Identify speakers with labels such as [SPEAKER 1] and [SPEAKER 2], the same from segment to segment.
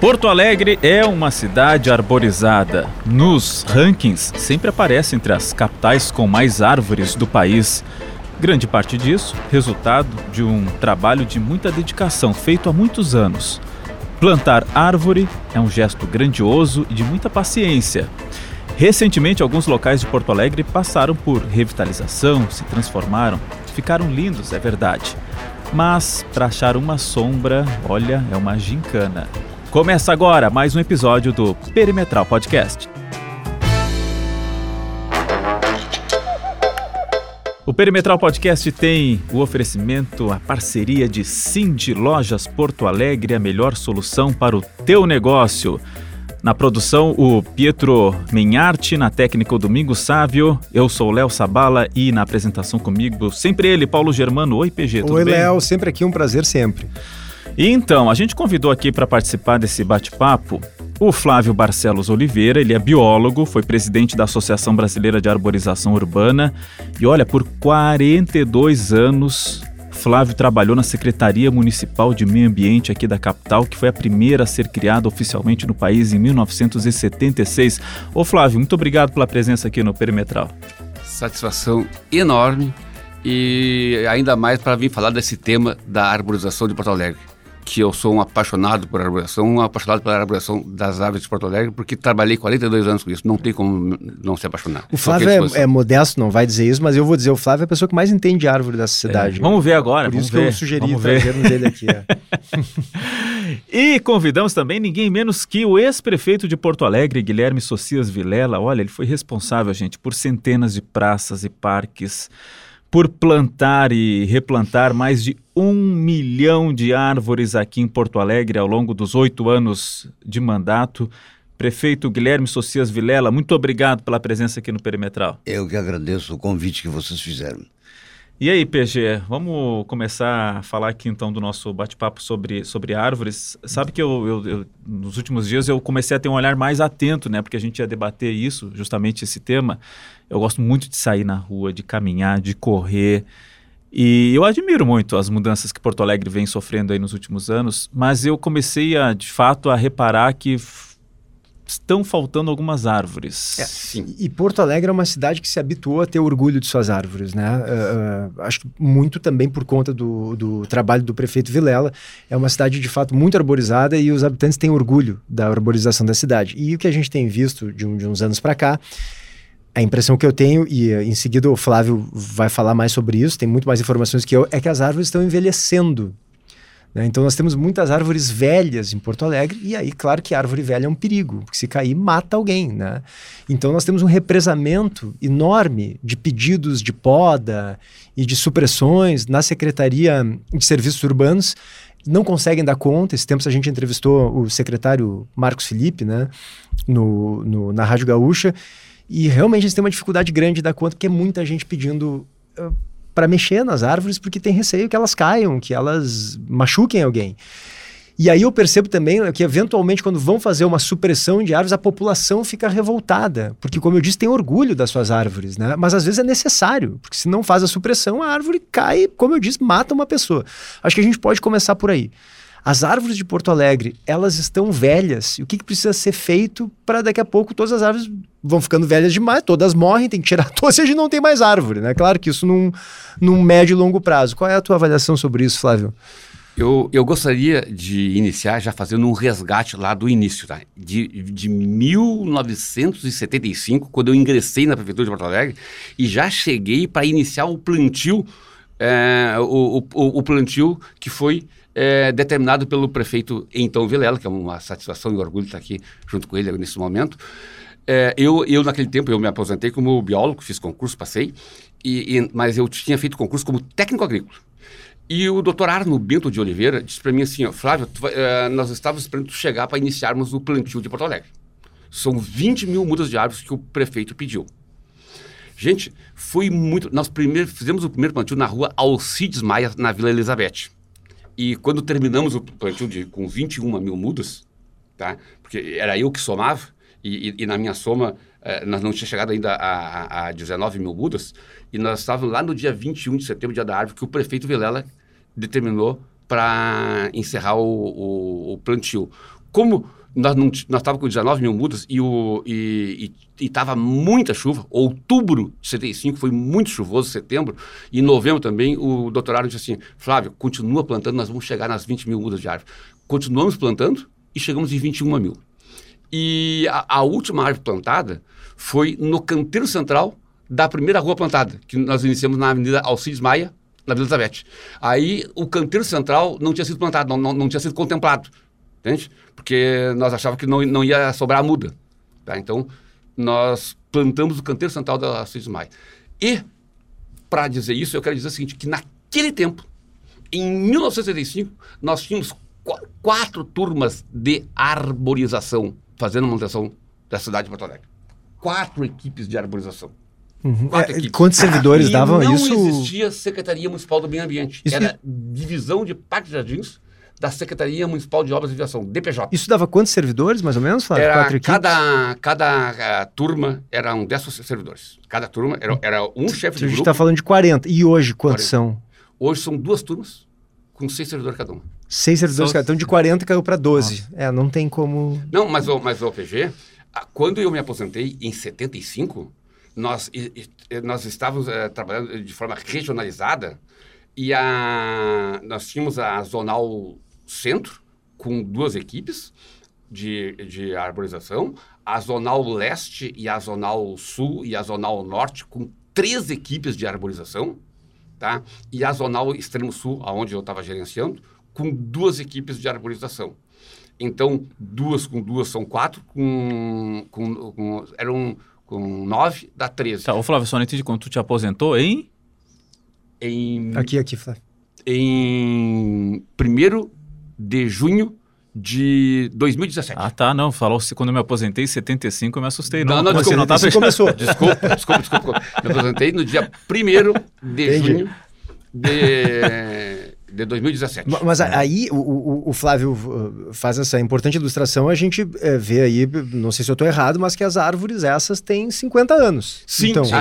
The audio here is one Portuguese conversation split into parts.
[SPEAKER 1] Porto Alegre é uma cidade arborizada. Nos rankings, sempre aparece entre as capitais com mais árvores do país. Grande parte disso, resultado de um trabalho de muita dedicação feito há muitos anos. Plantar árvore é um gesto grandioso e de muita paciência. Recentemente, alguns locais de Porto Alegre passaram por revitalização, se transformaram, ficaram lindos, é verdade. Mas para achar uma sombra, olha, é uma gincana. Começa agora mais um episódio do Perimetral Podcast. O Perimetral Podcast tem o oferecimento, a parceria de Cindy Lojas Porto Alegre, a melhor solução para o teu negócio. Na produção, o Pietro Menharte, na técnica, o Domingo Sávio. Eu sou o Léo Sabala e na apresentação comigo, sempre ele, Paulo Germano. Oi, PG, tudo
[SPEAKER 2] Oi,
[SPEAKER 1] bem?
[SPEAKER 2] Oi, Léo, sempre aqui, um prazer sempre.
[SPEAKER 1] E então, a gente convidou aqui para participar desse bate-papo o Flávio Barcelos Oliveira, ele é biólogo, foi presidente da Associação Brasileira de Arborização Urbana e olha, por 42 anos Flávio trabalhou na Secretaria Municipal de Meio Ambiente aqui da capital, que foi a primeira a ser criada oficialmente no país em 1976. Ô Flávio, muito obrigado pela presença aqui no Perimetral.
[SPEAKER 3] Satisfação enorme e ainda mais para vir falar desse tema da arborização de Porto Alegre que eu sou um apaixonado por arborização, um apaixonado pela arborização das árvores de Porto Alegre, porque trabalhei 42 anos com isso, não tem como não se apaixonar.
[SPEAKER 2] O Flávio é, é, modesto, não vai dizer isso, mas eu vou dizer, o Flávio é a pessoa que mais entende árvore dessa cidade.
[SPEAKER 1] É. Vamos ver agora,
[SPEAKER 2] Por
[SPEAKER 1] vamos
[SPEAKER 2] isso
[SPEAKER 1] ver.
[SPEAKER 2] que eu sugeri
[SPEAKER 1] vamos
[SPEAKER 2] trazermos dele aqui. É.
[SPEAKER 1] e convidamos também ninguém menos que o ex-prefeito de Porto Alegre, Guilherme Socias Vilela. Olha, ele foi responsável, gente, por centenas de praças e parques, por plantar e replantar mais de um milhão de árvores aqui em Porto Alegre ao longo dos oito anos de mandato. Prefeito Guilherme Socias Vilela, muito obrigado pela presença aqui no Perimetral.
[SPEAKER 4] Eu que agradeço o convite que vocês fizeram.
[SPEAKER 1] E aí, PG, vamos começar a falar aqui então do nosso bate-papo sobre, sobre árvores. Sabe que eu, eu, eu, nos últimos dias eu comecei a ter um olhar mais atento, né? Porque a gente ia debater isso, justamente esse tema. Eu gosto muito de sair na rua, de caminhar, de correr. E eu admiro muito as mudanças que Porto Alegre vem sofrendo aí nos últimos anos, mas eu comecei a, de fato, a reparar que estão faltando algumas árvores.
[SPEAKER 2] É, sim. E Porto Alegre é uma cidade que se habituou a ter orgulho de suas árvores, né? Uh, acho que muito também por conta do, do trabalho do prefeito Vilela. É uma cidade de fato muito arborizada e os habitantes têm orgulho da arborização da cidade. E o que a gente tem visto de, um, de uns anos para cá a impressão que eu tenho, e em seguida o Flávio vai falar mais sobre isso, tem muito mais informações que eu, é que as árvores estão envelhecendo. Né? Então nós temos muitas árvores velhas em Porto Alegre, e aí, claro que árvore velha é um perigo, porque se cair, mata alguém. Né? Então nós temos um represamento enorme de pedidos de poda e de supressões na Secretaria de Serviços Urbanos. Não conseguem dar conta. Esse tempo a gente entrevistou o secretário Marcos Felipe né? no, no na Rádio Gaúcha. E realmente eles têm uma dificuldade grande de dar conta, porque é muita gente pedindo para mexer nas árvores, porque tem receio que elas caiam, que elas machuquem alguém. E aí eu percebo também que, eventualmente, quando vão fazer uma supressão de árvores, a população fica revoltada. Porque, como eu disse, tem orgulho das suas árvores, né? Mas às vezes é necessário, porque se não faz a supressão, a árvore cai, como eu disse, mata uma pessoa. Acho que a gente pode começar por aí. As árvores de Porto Alegre, elas estão velhas. E o que, que precisa ser feito para daqui a pouco todas as árvores vão ficando velhas demais, todas morrem, tem que tirar todas e a gente não tem mais árvore, né? Claro que isso num, num médio e longo prazo. Qual é a tua avaliação sobre isso, Flávio?
[SPEAKER 3] Eu, eu gostaria de iniciar já fazendo um resgate lá do início, tá? De, de 1975, quando eu ingressei na Prefeitura de Porto Alegre e já cheguei para iniciar o plantio, é, o, o, o plantio que foi é, determinado pelo prefeito então Vilela, que é uma satisfação e orgulho estar aqui junto com ele nesse momento. É, eu, eu, naquele tempo, eu me aposentei como biólogo, fiz concurso, passei, e, e, mas eu tinha feito concurso como técnico agrícola. E o doutor Arno Bento de Oliveira disse para mim assim, ó, Flávio, tu, uh, nós estávamos esperando chegar para iniciarmos o plantio de Porto Alegre. São 20 mil mudas de árvores que o prefeito pediu. Gente, foi muito... Nós primeiro, fizemos o primeiro plantio na rua Alcides Maia, na Vila Elizabeth. E quando terminamos o plantio de, com 21 mil mudas, tá? porque era eu que somava, e, e, e na minha soma eh, nós não tinha chegado ainda a, a, a 19 mil mudas, e nós estávamos lá no dia 21 de setembro, dia da árvore, que o prefeito Vilela determinou para encerrar o, o, o, plantio. como nós não nós estávamos com 19 mil mudas e o e estava muita chuva. Outubro de 75 foi muito chuvoso, setembro e novembro também. O doutorado disse assim: Flávio, continua plantando, nós vamos chegar nas 20 mil mudas de árvore. Continuamos plantando e chegamos em 21 mil. E a, a última árvore plantada foi no canteiro central da primeira rua plantada, que nós iniciamos na Avenida Alcides Maia, na Vila Elizabeth. Aí o canteiro central não tinha sido plantado, não, não, não tinha sido contemplado entende? Porque nós achávamos que não, não ia sobrar a muda. Tá? Então, nós plantamos o canteiro central da Assis Maia. E, para dizer isso, eu quero dizer o seguinte, que naquele tempo, em 1975, nós tínhamos qu quatro turmas de arborização fazendo manutenção da cidade de Porto Alegre. Quatro equipes de arborização.
[SPEAKER 2] Uhum. É, quantos servidores
[SPEAKER 3] e
[SPEAKER 2] davam
[SPEAKER 3] não
[SPEAKER 2] isso?
[SPEAKER 3] Não existia Secretaria Municipal do Meio Ambiente. Isso Era divisão de parques jardins da Secretaria Municipal de Obras e Viação, DPJ.
[SPEAKER 2] Isso dava quantos servidores, mais ou menos, Flávio?
[SPEAKER 3] Era, Quatro cada, cada uh, turma eram 10 servidores. Cada turma era, era um chefe de grupo. A
[SPEAKER 2] gente está falando de 40. E hoje, quantos 40. são?
[SPEAKER 3] Hoje são duas turmas, com seis servidores cada uma.
[SPEAKER 2] Seis servidores cada Então, de 40 caiu para 12. Nossa. É, não tem como...
[SPEAKER 3] Não, mas, mas o PG, quando eu me aposentei em 75, nós, nós estávamos uh, trabalhando de forma regionalizada e a, nós tínhamos a zonal centro, com duas equipes de, de arborização, a Zonal Leste e a Zonal Sul e a Zonal Norte, com três equipes de arborização, tá? e a Zonal Extremo Sul, aonde eu estava gerenciando, com duas equipes de arborização. Então, duas com duas são quatro, com, com, com eram com nove, dá treze.
[SPEAKER 1] Tá, ô Flávio, só não entendi quando tu te aposentou em...
[SPEAKER 3] Em...
[SPEAKER 2] Aqui, aqui, Flávio.
[SPEAKER 3] Em primeiro de junho de 2017.
[SPEAKER 1] Ah, tá, não. Falou se quando eu me aposentei em 75, eu me assustei. Não,
[SPEAKER 3] não, não
[SPEAKER 1] desculpa,
[SPEAKER 3] não tá começou. Desculpa, desculpa, desculpa. Me aposentei no dia 1 de Entendi. junho de, de 2017.
[SPEAKER 2] Mas aí o, o, o, Flávio uh, faz essa importante ilustração, a gente é, vê aí, não sei se eu estou errado, mas que as árvores essas têm 50 anos.
[SPEAKER 3] Sim,
[SPEAKER 2] então,
[SPEAKER 3] sim.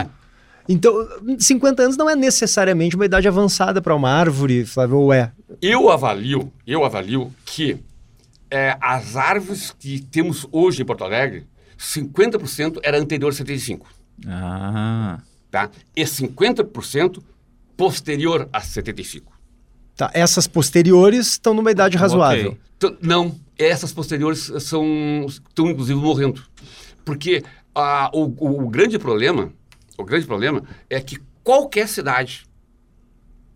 [SPEAKER 2] Então, 50 anos não é necessariamente uma idade avançada para uma árvore, Flávio, ou é?
[SPEAKER 3] Eu avalio, eu avalio que é, as árvores que temos hoje em Porto Alegre, 50% era anterior a 75.
[SPEAKER 1] Ah.
[SPEAKER 3] Tá? E 50% posterior a 75.
[SPEAKER 2] Tá, essas posteriores estão numa idade razoável.
[SPEAKER 3] Okay. Não, essas posteriores são estão inclusive morrendo. Porque ah, o, o, o grande problema o grande problema é que qualquer cidade,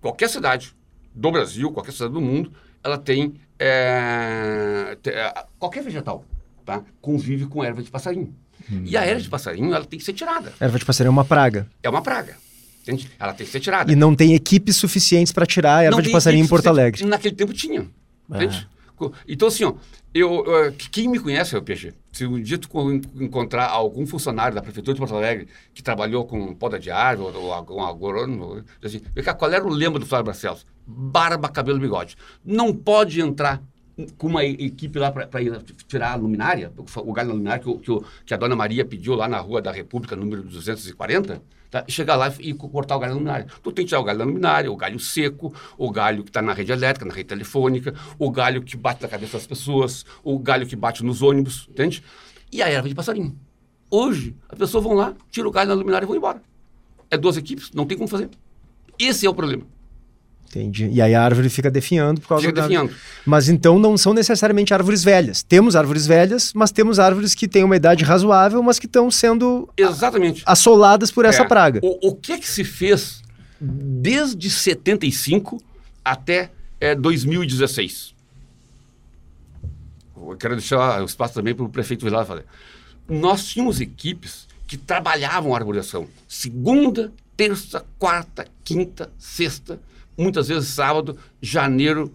[SPEAKER 3] qualquer cidade do Brasil, qualquer cidade do mundo, ela tem, é, é, qualquer vegetal, tá? Convive com erva de passarinho. Hum. E a erva de passarinho, ela tem que ser tirada.
[SPEAKER 2] Erva de passarinho é uma praga.
[SPEAKER 3] É uma praga. Entende? Ela tem que ser tirada.
[SPEAKER 2] E não tem equipes suficientes para tirar a erva de passarinho em Porto Alegre.
[SPEAKER 3] Naquele tempo tinha. Entende? Então, assim, ó, eu, eu, quem me conhece, PG, se um dia tu encontrar algum funcionário da Prefeitura de Porto Alegre que trabalhou com poda de árvore ou algum agrônomo, assim, qual era o lema do Flávio Barcelos? Barba, cabelo, bigode. Não pode entrar com uma equipe lá para tirar a luminária, o galho da luminária que, que, que, a dona Maria pediu lá na Rua da República, número 240, tá? chegar lá e, cortar o galho da luminária. Tu tem que tirar o galho da luminária, o galho seco, o galho que está na rede elétrica, na rede telefônica, o galho que bate na cabeça das pessoas, o galho que bate nos ônibus, entende? E a erva de passarinho. Hoje, as pessoas vão lá, tiram o galho da luminária e vão embora. É duas equipes, não tem como fazer. Esse é o problema.
[SPEAKER 2] Entendi. E aí a árvore fica definhando por causa
[SPEAKER 3] fica da... definhando.
[SPEAKER 2] Mas então não são necessariamente árvores velhas. Temos árvores velhas, mas temos árvores que têm uma idade razoável, mas que estão sendo
[SPEAKER 3] Exatamente.
[SPEAKER 2] assoladas por essa
[SPEAKER 3] é.
[SPEAKER 2] praga.
[SPEAKER 3] O, o que é que se fez desde 75 até é, 2016? Eu quero deixar o espaço também para o prefeito Vilar falar. Nós tínhamos equipes que trabalhavam a arborização segunda, terça, quarta, quinta, sexta, muitas vezes sábado, janeiro,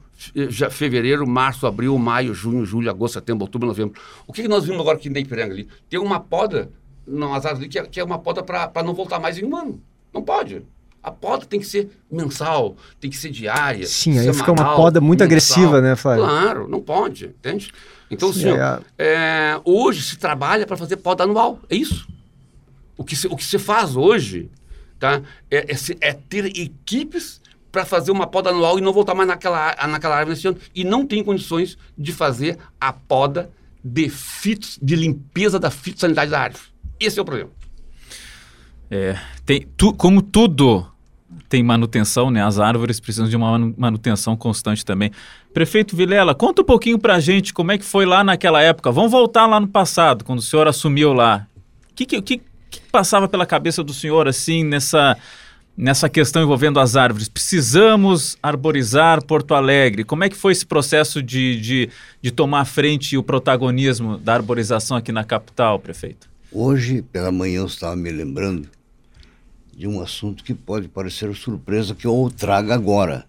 [SPEAKER 3] fevereiro, março, abril, maio, junho, julho, agosto, setembro, outubro, novembro. O que, que nós vimos agora aqui em Ipiranga ali? Tem uma poda nas árvores ali que é, que é uma poda para não voltar mais em um ano. Não pode. A poda tem que ser mensal, tem que ser diária.
[SPEAKER 2] Sim,
[SPEAKER 3] semanal,
[SPEAKER 2] aí fica uma poda muito mensal. agressiva, né, Flávio?
[SPEAKER 3] Claro, não pode, entende? Então, Sim, senhor, é... É, hoje se trabalha para fazer poda anual, é isso. O que se, o que se faz hoje tá, é, é, é ter equipes para fazer uma poda anual e não voltar mais naquela, naquela árvore nesse ano. E não tem condições de fazer a poda de fitos, de limpeza da fitossanidade da árvore. Esse é o problema.
[SPEAKER 1] É, tem, tu, como tudo tem manutenção, né? As árvores precisam de uma manutenção constante também. Prefeito Vilela, conta um pouquinho pra gente como é que foi lá naquela época. Vamos voltar lá no passado, quando o senhor assumiu lá. O que, que, que, que passava pela cabeça do senhor, assim, nessa, nessa questão envolvendo as árvores? Precisamos arborizar Porto Alegre. Como é que foi esse processo de, de, de tomar frente e o protagonismo da arborização aqui na capital, prefeito?
[SPEAKER 4] Hoje, pela manhã, eu estava me lembrando de um assunto que pode parecer surpresa que eu traga agora.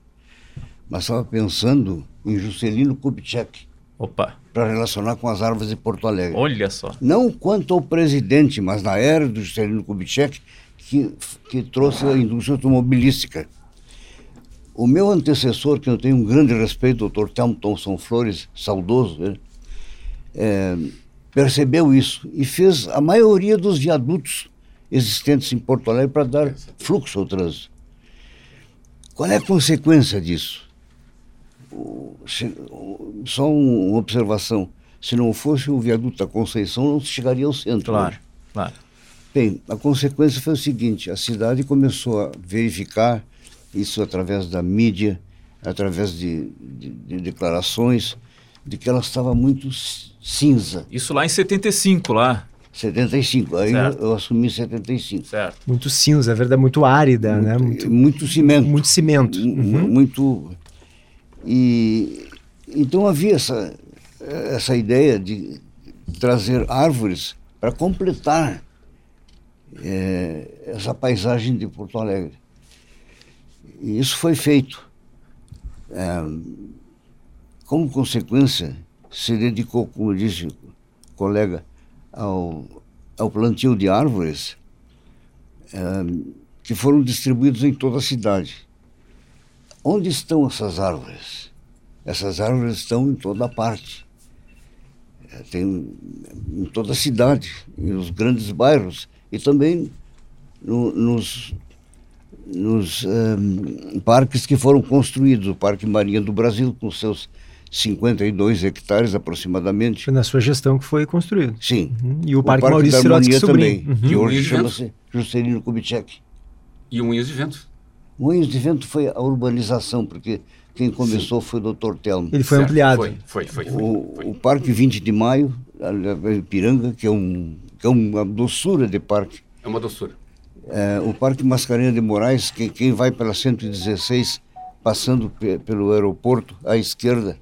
[SPEAKER 4] Mas estava pensando em Juscelino Kubitschek.
[SPEAKER 1] Opa.
[SPEAKER 4] Para relacionar com as árvores de Porto Alegre.
[SPEAKER 1] Olha só.
[SPEAKER 4] Não quanto ao presidente, mas na era do Juscelino Kubitschek, que, que trouxe a indústria automobilística. O meu antecessor, que eu tenho um grande respeito, o Dr. Telmo Thomson Flores, saudoso, né? é, percebeu isso e fez a maioria dos viadutos existentes em Porto Alegre para dar fluxo ao trânsito. Qual é a consequência disso? só uma observação. Se não fosse o viaduto da Conceição, não se chegaria ao centro.
[SPEAKER 1] Claro, hoje. claro.
[SPEAKER 4] Bem, a consequência foi o seguinte: a cidade começou a verificar isso através da mídia, através de, de, de declarações, de que ela estava muito cinza.
[SPEAKER 1] Isso lá em 75, lá.
[SPEAKER 4] 75, aí certo. eu assumi 75.
[SPEAKER 2] Certo. Muito cinza, é verdade, muito árida,
[SPEAKER 4] muito,
[SPEAKER 2] né?
[SPEAKER 4] Muito, muito cimento.
[SPEAKER 2] Muito cimento.
[SPEAKER 4] Uhum. Muito. E então havia essa, essa ideia de trazer árvores para completar é, essa paisagem de Porto Alegre. E isso foi feito. É, como consequência, se dedicou, como disse o colega, ao, ao plantio de árvores é, que foram distribuídos em toda a cidade. Onde estão essas árvores? Essas árvores estão em toda parte. É, tem em toda a cidade, nos grandes bairros e também no, nos, nos um, eh, parques que foram construídos. O Parque Marinha do Brasil, com seus 52 hectares aproximadamente.
[SPEAKER 2] Foi na sua gestão que foi construído.
[SPEAKER 4] Sim.
[SPEAKER 2] Uhum. E o, o Parque, Parque Maurício Sirotsky
[SPEAKER 4] também, uhum. que hoje chama-se Juscelino Kubitschek.
[SPEAKER 3] E o Moinhos de Vento.
[SPEAKER 4] Moinhos de Vento foi a urbanização, porque quem começou Sim. foi o Dr. Telmo.
[SPEAKER 2] Ele foi certo. ampliado.
[SPEAKER 3] Foi, foi, foi. foi,
[SPEAKER 4] o,
[SPEAKER 3] foi.
[SPEAKER 4] o Parque 20 de Maio, Ipiranga, que é, um, é uma doçura de parque.
[SPEAKER 3] É uma doçura.
[SPEAKER 4] É, o Parque Mascarenhas de Moraes, que, quem vai pela 116, passando pelo aeroporto à esquerda,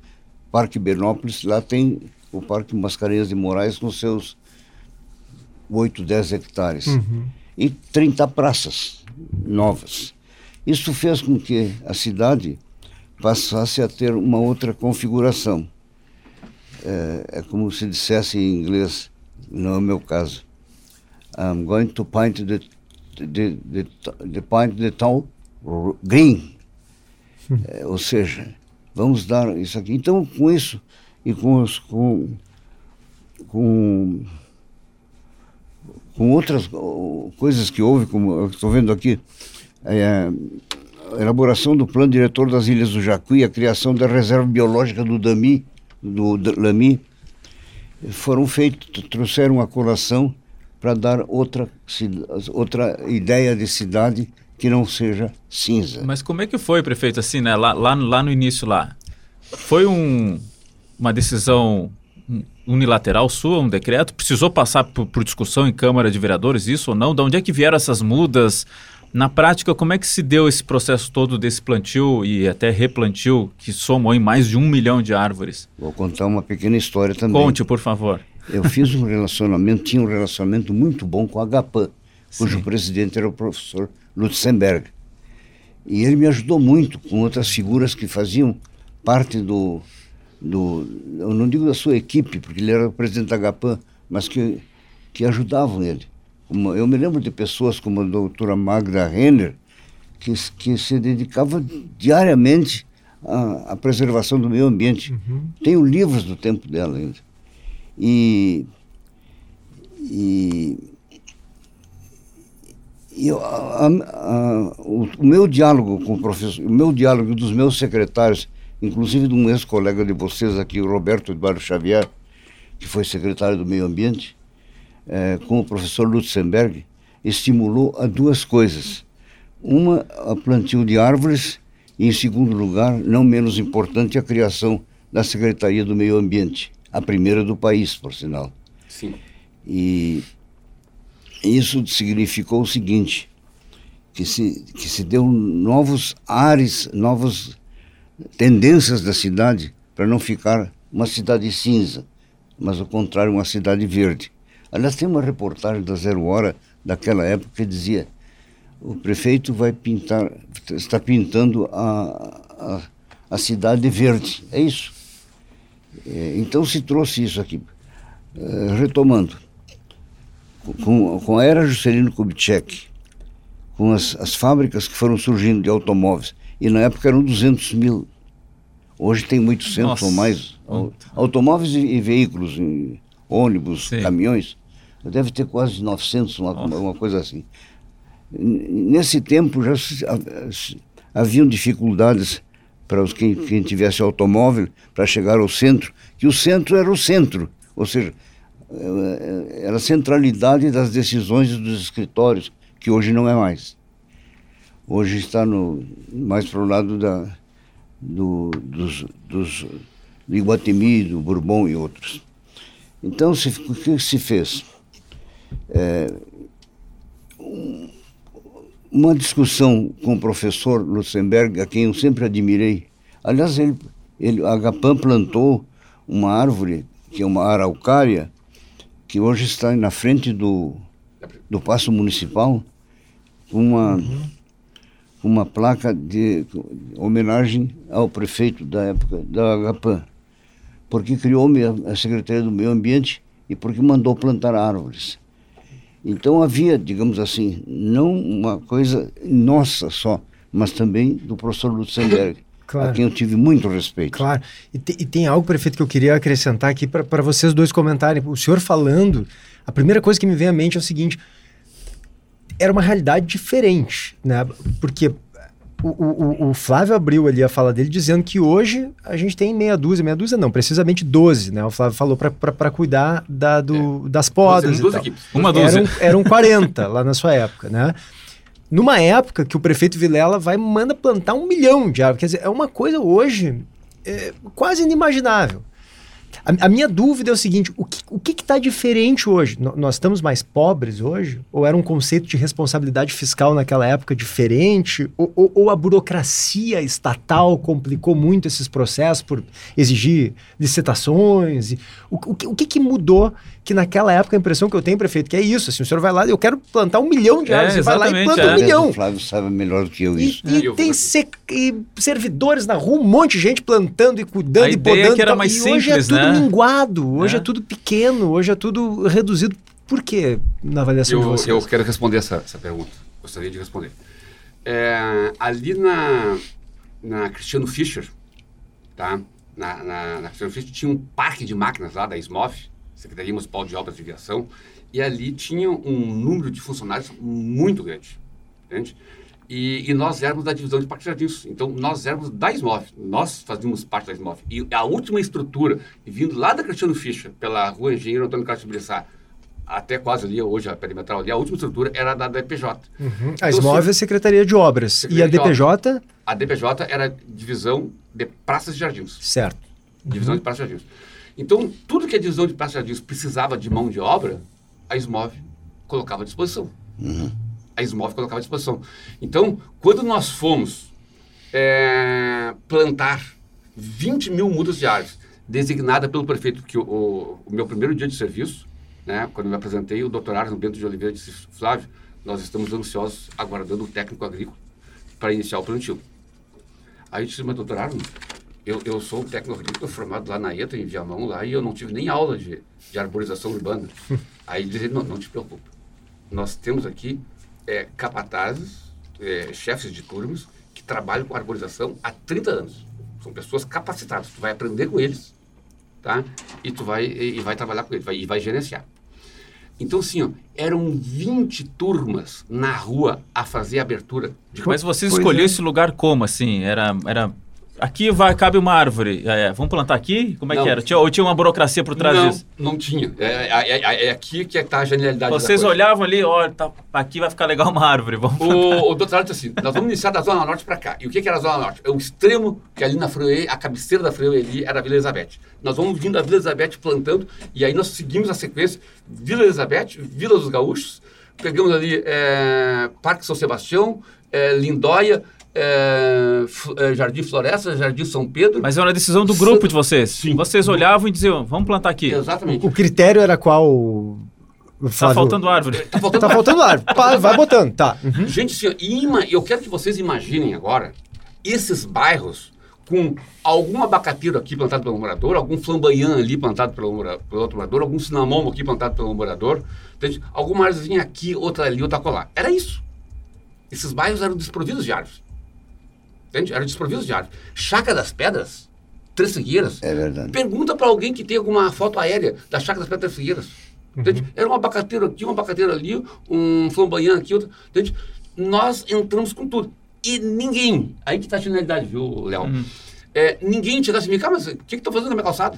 [SPEAKER 4] Parque Benópolis, lá tem o Parque Mascarenhas de Moraes com seus 8, 10 hectares. Uhum. E 30 praças novas. Isso fez com que a cidade passasse a ter uma outra configuração. É, é como se dissesse em inglês, não é o meu caso. I'm going to paint the, the, the, the, paint the town green. É, ou seja, vamos dar isso aqui. Então, com isso e com, os, com, com, com outras coisas que houve, como eu estou vendo aqui, é, a elaboração do plano diretor das Ilhas do Jacuí, a criação da reserva biológica do Dami, do Lami, foram feitos, trouxeram a colação para dar outra, outra ideia de cidade que não seja cinza.
[SPEAKER 1] Mas como é que foi, prefeito, assim, né? Lá, lá, lá no início lá, foi um, uma decisão unilateral sua, um decreto? Precisou passar por, por, discussão em Câmara de Vereadores, isso ou não? De onde é que vieram essas mudas? Na prática, como é que se deu esse processo todo desse plantio e até replantio que somou em mais de um milhão de árvores?
[SPEAKER 4] Vou contar uma pequena história também.
[SPEAKER 1] Conte, por favor.
[SPEAKER 4] Eu fiz um relacionamento, tinha um relacionamento muito bom com a HAPAN, cujo presidente era o professor Lutzenberg. E ele me ajudou muito com outras figuras que faziam parte do, do eu não digo da sua equipe, porque ele era o presidente da GAPAN, mas que, que ajudavam ele. Eu me lembro de pessoas como a doutora Magda Renner, que, que se dedicava diariamente à, à preservação do meio ambiente. Uhum. Tenho livros do tempo dela ainda. E, e eu, a, a, o, o, meu diálogo com o professor, o meu diálogo dos meus secretários, inclusive de um ex-colega de vocês aqui, o Roberto Eduardo Xavier, que foi secretário do Meio Ambiente, é, com o professor Lutzenberg, estimulou a duas coisas. Uma, a plantio de árvores, e, em segundo lugar, não menos importante, a criação da Secretaria do Meio Ambiente, a primeira do país, por sinal.
[SPEAKER 3] Sim.
[SPEAKER 4] E isso significou o seguinte, que se, que se deu novos ares, novas tendências da cidade para não ficar uma cidade cinza, mas ao contrário, uma cidade verde. Aliás, tem uma reportagem da Zero Hora daquela época que dizia o prefeito vai pintar, está pintando a, a, a cidade verde. É isso. É, então se trouxe isso aqui. É, retomando, com, com a era Juscelino Kubitschek, com as, as fábricas que foram surgindo de automóveis, e na época eram 200 mil, hoje tem 800 Nossa. ou mais, automóveis e, e veículos, e ônibus, Sim. caminhões, deve ter quase 900, uma, uma coisa assim. Nesse tempo já haviam dificuldades para os quem, quem tivesse automóvel para chegar ao centro, que o centro era o centro, ou seja, eh, era a centralidade das decisões dos escritórios, que hoje não é mais. Hoje está no, mais para o lado da, do, dos, dos, do Iguatemi, do Bourbon e outros. Então, se, o que se fez? É, um, uma discussão com o professor Lutzenberg, a quem eu sempre admirei. Aliás, ele, ele, a Agapam plantou uma árvore, que é uma araucária, que hoje está na frente do, do Paço Municipal, com uma, uhum. uma placa de homenagem ao prefeito da época da Agapam, porque criou a Secretaria do Meio Ambiente e porque mandou plantar árvores. Então havia, digamos assim, não uma coisa nossa só, mas também do professor Lutzenberg. Claro. a quem eu tive muito respeito.
[SPEAKER 2] Claro. E, te, e tem algo, prefeito, que eu queria acrescentar aqui para vocês dois comentarem. O senhor falando, a primeira coisa que me vem à mente é o seguinte: era uma realidade diferente, né? Porque o, o, o, Flávio abriu ali a fala dele dizendo que hoje a gente tem meia dúzia, meia dúzia não, precisamente 12, né? O Flávio falou para cuidar da, do, é. das podas. Duas equipes.
[SPEAKER 1] Uma dúzia.
[SPEAKER 2] Eram, eram 40 lá na sua época, né? Numa época que o prefeito Vilela vai manda plantar um milhão de árvores. Quer dizer, é uma coisa hoje é, quase inimaginável. A, a, minha dúvida é o seguinte: o que o está diferente hoje? N nós estamos mais pobres hoje? Ou era um conceito de responsabilidade fiscal naquela época diferente? Ou, ou, ou a burocracia estatal complicou muito esses processos por exigir licitações? E, o, o, o que, que mudou que naquela época a impressão que eu tenho, prefeito, que é isso, assim, o senhor vai lá, eu quero plantar um milhão de é, árvores, é, você vai lá e planta é. um milhão.
[SPEAKER 4] O Flávio sabe melhor do que eu isso.
[SPEAKER 2] E, e tem e servidores na rua, um monte de gente plantando e cuidando a e podando.
[SPEAKER 1] Que era mais e simples,
[SPEAKER 2] hoje é tudo minguado, hoje é. é. tudo pequeno, hoje é tudo reduzido. Por que na avaliação
[SPEAKER 3] eu,
[SPEAKER 2] de vocês?
[SPEAKER 3] Eu quero responder essa, essa pergunta, gostaria de responder. É, ali na, na Cristiano Fischer, tá? Na, na, na Cristiano Fischer tinha um parque de máquinas lá da SMOF, Secretaria Municipal de Obras de Viação, e ali tinha um número de funcionários muito grande. Entende? E, e, nós éramos da divisão de Jardins. Então, nós éramos da SMOV. Nós fazíamos parte da SMOV. E a última estrutura, vindo lá da Cristiano Fischer, pela rua Engenheiro Antônio Carlos de Bressá, até quase ali, hoje a perimetral ali, a última estrutura era da DPJ.
[SPEAKER 2] Uhum. A então, SMOV é a Secretaria de Obras. Secretaria e a DPJ?
[SPEAKER 3] A DPJ era divisão de praças e jardins.
[SPEAKER 2] Certo.
[SPEAKER 3] Divisão uhum. de praças e jardins. Então, tudo que a divisão de praça de jardins precisava de mão de obra, a SMOV colocava à disposição. Uhum. A SMOV colocava à disposição. Então, quando nós fomos é, plantar 20 mil mudas de árvores, designada pelo prefeito, que o, o, o, meu primeiro dia de serviço, né, quando me apresentei, o doutor Arno Bento de Oliveira disse, Flávio, nós estamos ansiosos aguardando o técnico agrícola para iniciar o plantio. Aí eu disse, mas doutor Arno, eu, eu sou técnico agrícola formado lá na ETA, em Viamão, lá, e eu não tive nem aula de, de arborização urbana. Aí dizem, não, não te preocupe. Nós temos aqui é, capatazes, é, chefes de turmas, que trabalham com arborização há 30 anos. São pessoas capacitadas. Tu vai aprender com eles, tá? E tu vai, e, e vai trabalhar com eles, vai, e vai gerenciar. Então, assim, ó, eram 20 turmas na rua a fazer a abertura.
[SPEAKER 1] De... Mas vocês
[SPEAKER 2] Pois
[SPEAKER 1] escolheram
[SPEAKER 2] é.
[SPEAKER 1] esse lugar como, assim? Era... era... Aqui vai, cabe uma árvore. É, vamos plantar aqui? Como é
[SPEAKER 3] Não.
[SPEAKER 1] que era? Tinha, ou tinha uma burocracia por trás
[SPEAKER 3] não,
[SPEAKER 1] disso?
[SPEAKER 3] não tinha. É, é- é- é aqui que está a genialidade
[SPEAKER 1] Vocês olhavam ali, olha, tá, aqui vai ficar legal uma árvore. Vamos
[SPEAKER 3] O, o doutorado disse assim, nós vamos iniciar da Zona Norte para cá. E o que, que era a Zona Norte? É o extremo, que ali na Freeway, a cabeceira da Freeway ali era a Vila Elizabeth. Nós vamos vindo da Vila Elizabeth plantando, e aí nós seguimos a sequência, Vila Elizabeth, Vila dos Gaúchos, pegamos ali é, Parque São Sebastião, é, Lindóia, é, é, Jardim Floresta, Jardim São Pedro.
[SPEAKER 1] Mas era uma decisão do grupo de vocês.
[SPEAKER 3] Sim.
[SPEAKER 1] Vocês olhavam e diziam, vamos plantar aqui.
[SPEAKER 3] Exatamente.
[SPEAKER 2] O critério era qual?
[SPEAKER 1] Tá
[SPEAKER 2] Flávio?
[SPEAKER 1] faltando árvore.
[SPEAKER 3] Tá faltando
[SPEAKER 2] Tá faltando árvore. Pá, Vai botando, tá. Uhum.
[SPEAKER 3] Gente, e ima- eu quero que vocês imaginem agora esses bairros com algum abacateiro aqui plantado pelo morador, algum flamboyant ali plantado pelo, mora- pelo outro morador, algum cinamomo aqui plantado pelo morador, entende? alguma árvorezinha aqui, outra ali, outra colar. Era isso. Esses bairros eram desprovidos de árvores. Entende? Eram desprovidos de árvores. Chácara das Pedras, Três Figueiras.
[SPEAKER 4] É verdade.
[SPEAKER 3] Pergunta para alguém que tem alguma foto aérea da Chácara das Pedras Figueiras. Entende? Era um abacateiro aqui, um abacateiro ali, um flamboyant aqui, outro. Entende? Nós entramos com tudo. E ninguém, aí que está a genialidade, viu, Léo? É, ninguém chegasse e me cara, mas o que estão fazendo na minha calçada?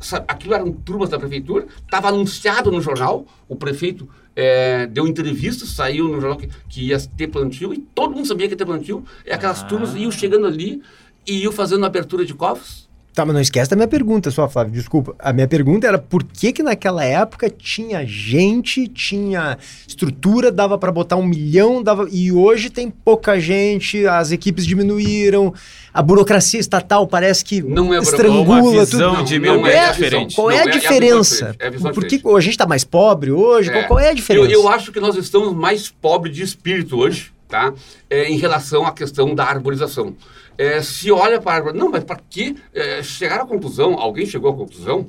[SPEAKER 3] Sabe, Aquilo eram turmas da prefeitura, estava anunciado no jornal, o prefeito é, deu entrevista, saiu no jornal que, que ia ter plantio, e todo mundo sabia que ia ter plantio, e aquelas
[SPEAKER 1] Ah.
[SPEAKER 3] turmas iam chegando ali e iam fazendo abertura de covos.
[SPEAKER 2] Tá, mas não esquece da minha pergunta só, Flávio, desculpa. A minha pergunta era por que que naquela época tinha gente, tinha estrutura, dava pra botar um milhão, dava e hoje tem pouca gente, as equipes diminuíram, a burocracia estatal parece que
[SPEAKER 3] Não é
[SPEAKER 2] estrangula
[SPEAKER 1] uma
[SPEAKER 2] tudo.
[SPEAKER 1] visão
[SPEAKER 3] Não,
[SPEAKER 1] de
[SPEAKER 3] não
[SPEAKER 1] meio
[SPEAKER 3] é visão.
[SPEAKER 1] diferente.
[SPEAKER 2] Qual é
[SPEAKER 3] Não,
[SPEAKER 2] a
[SPEAKER 3] é- é
[SPEAKER 2] diferença?
[SPEAKER 3] diferente, é a visão
[SPEAKER 2] Por que a gente tá mais pobre hoje?
[SPEAKER 3] É.
[SPEAKER 2] Qual é a diferença?
[SPEAKER 3] Eu, eu acho que nós estamos mais pobres de espírito hoje, tá? É, em relação à questão da arborização. É, se olha para a árvore... Não, mas para que é, chegar à conclusão, alguém chegou à conclusão,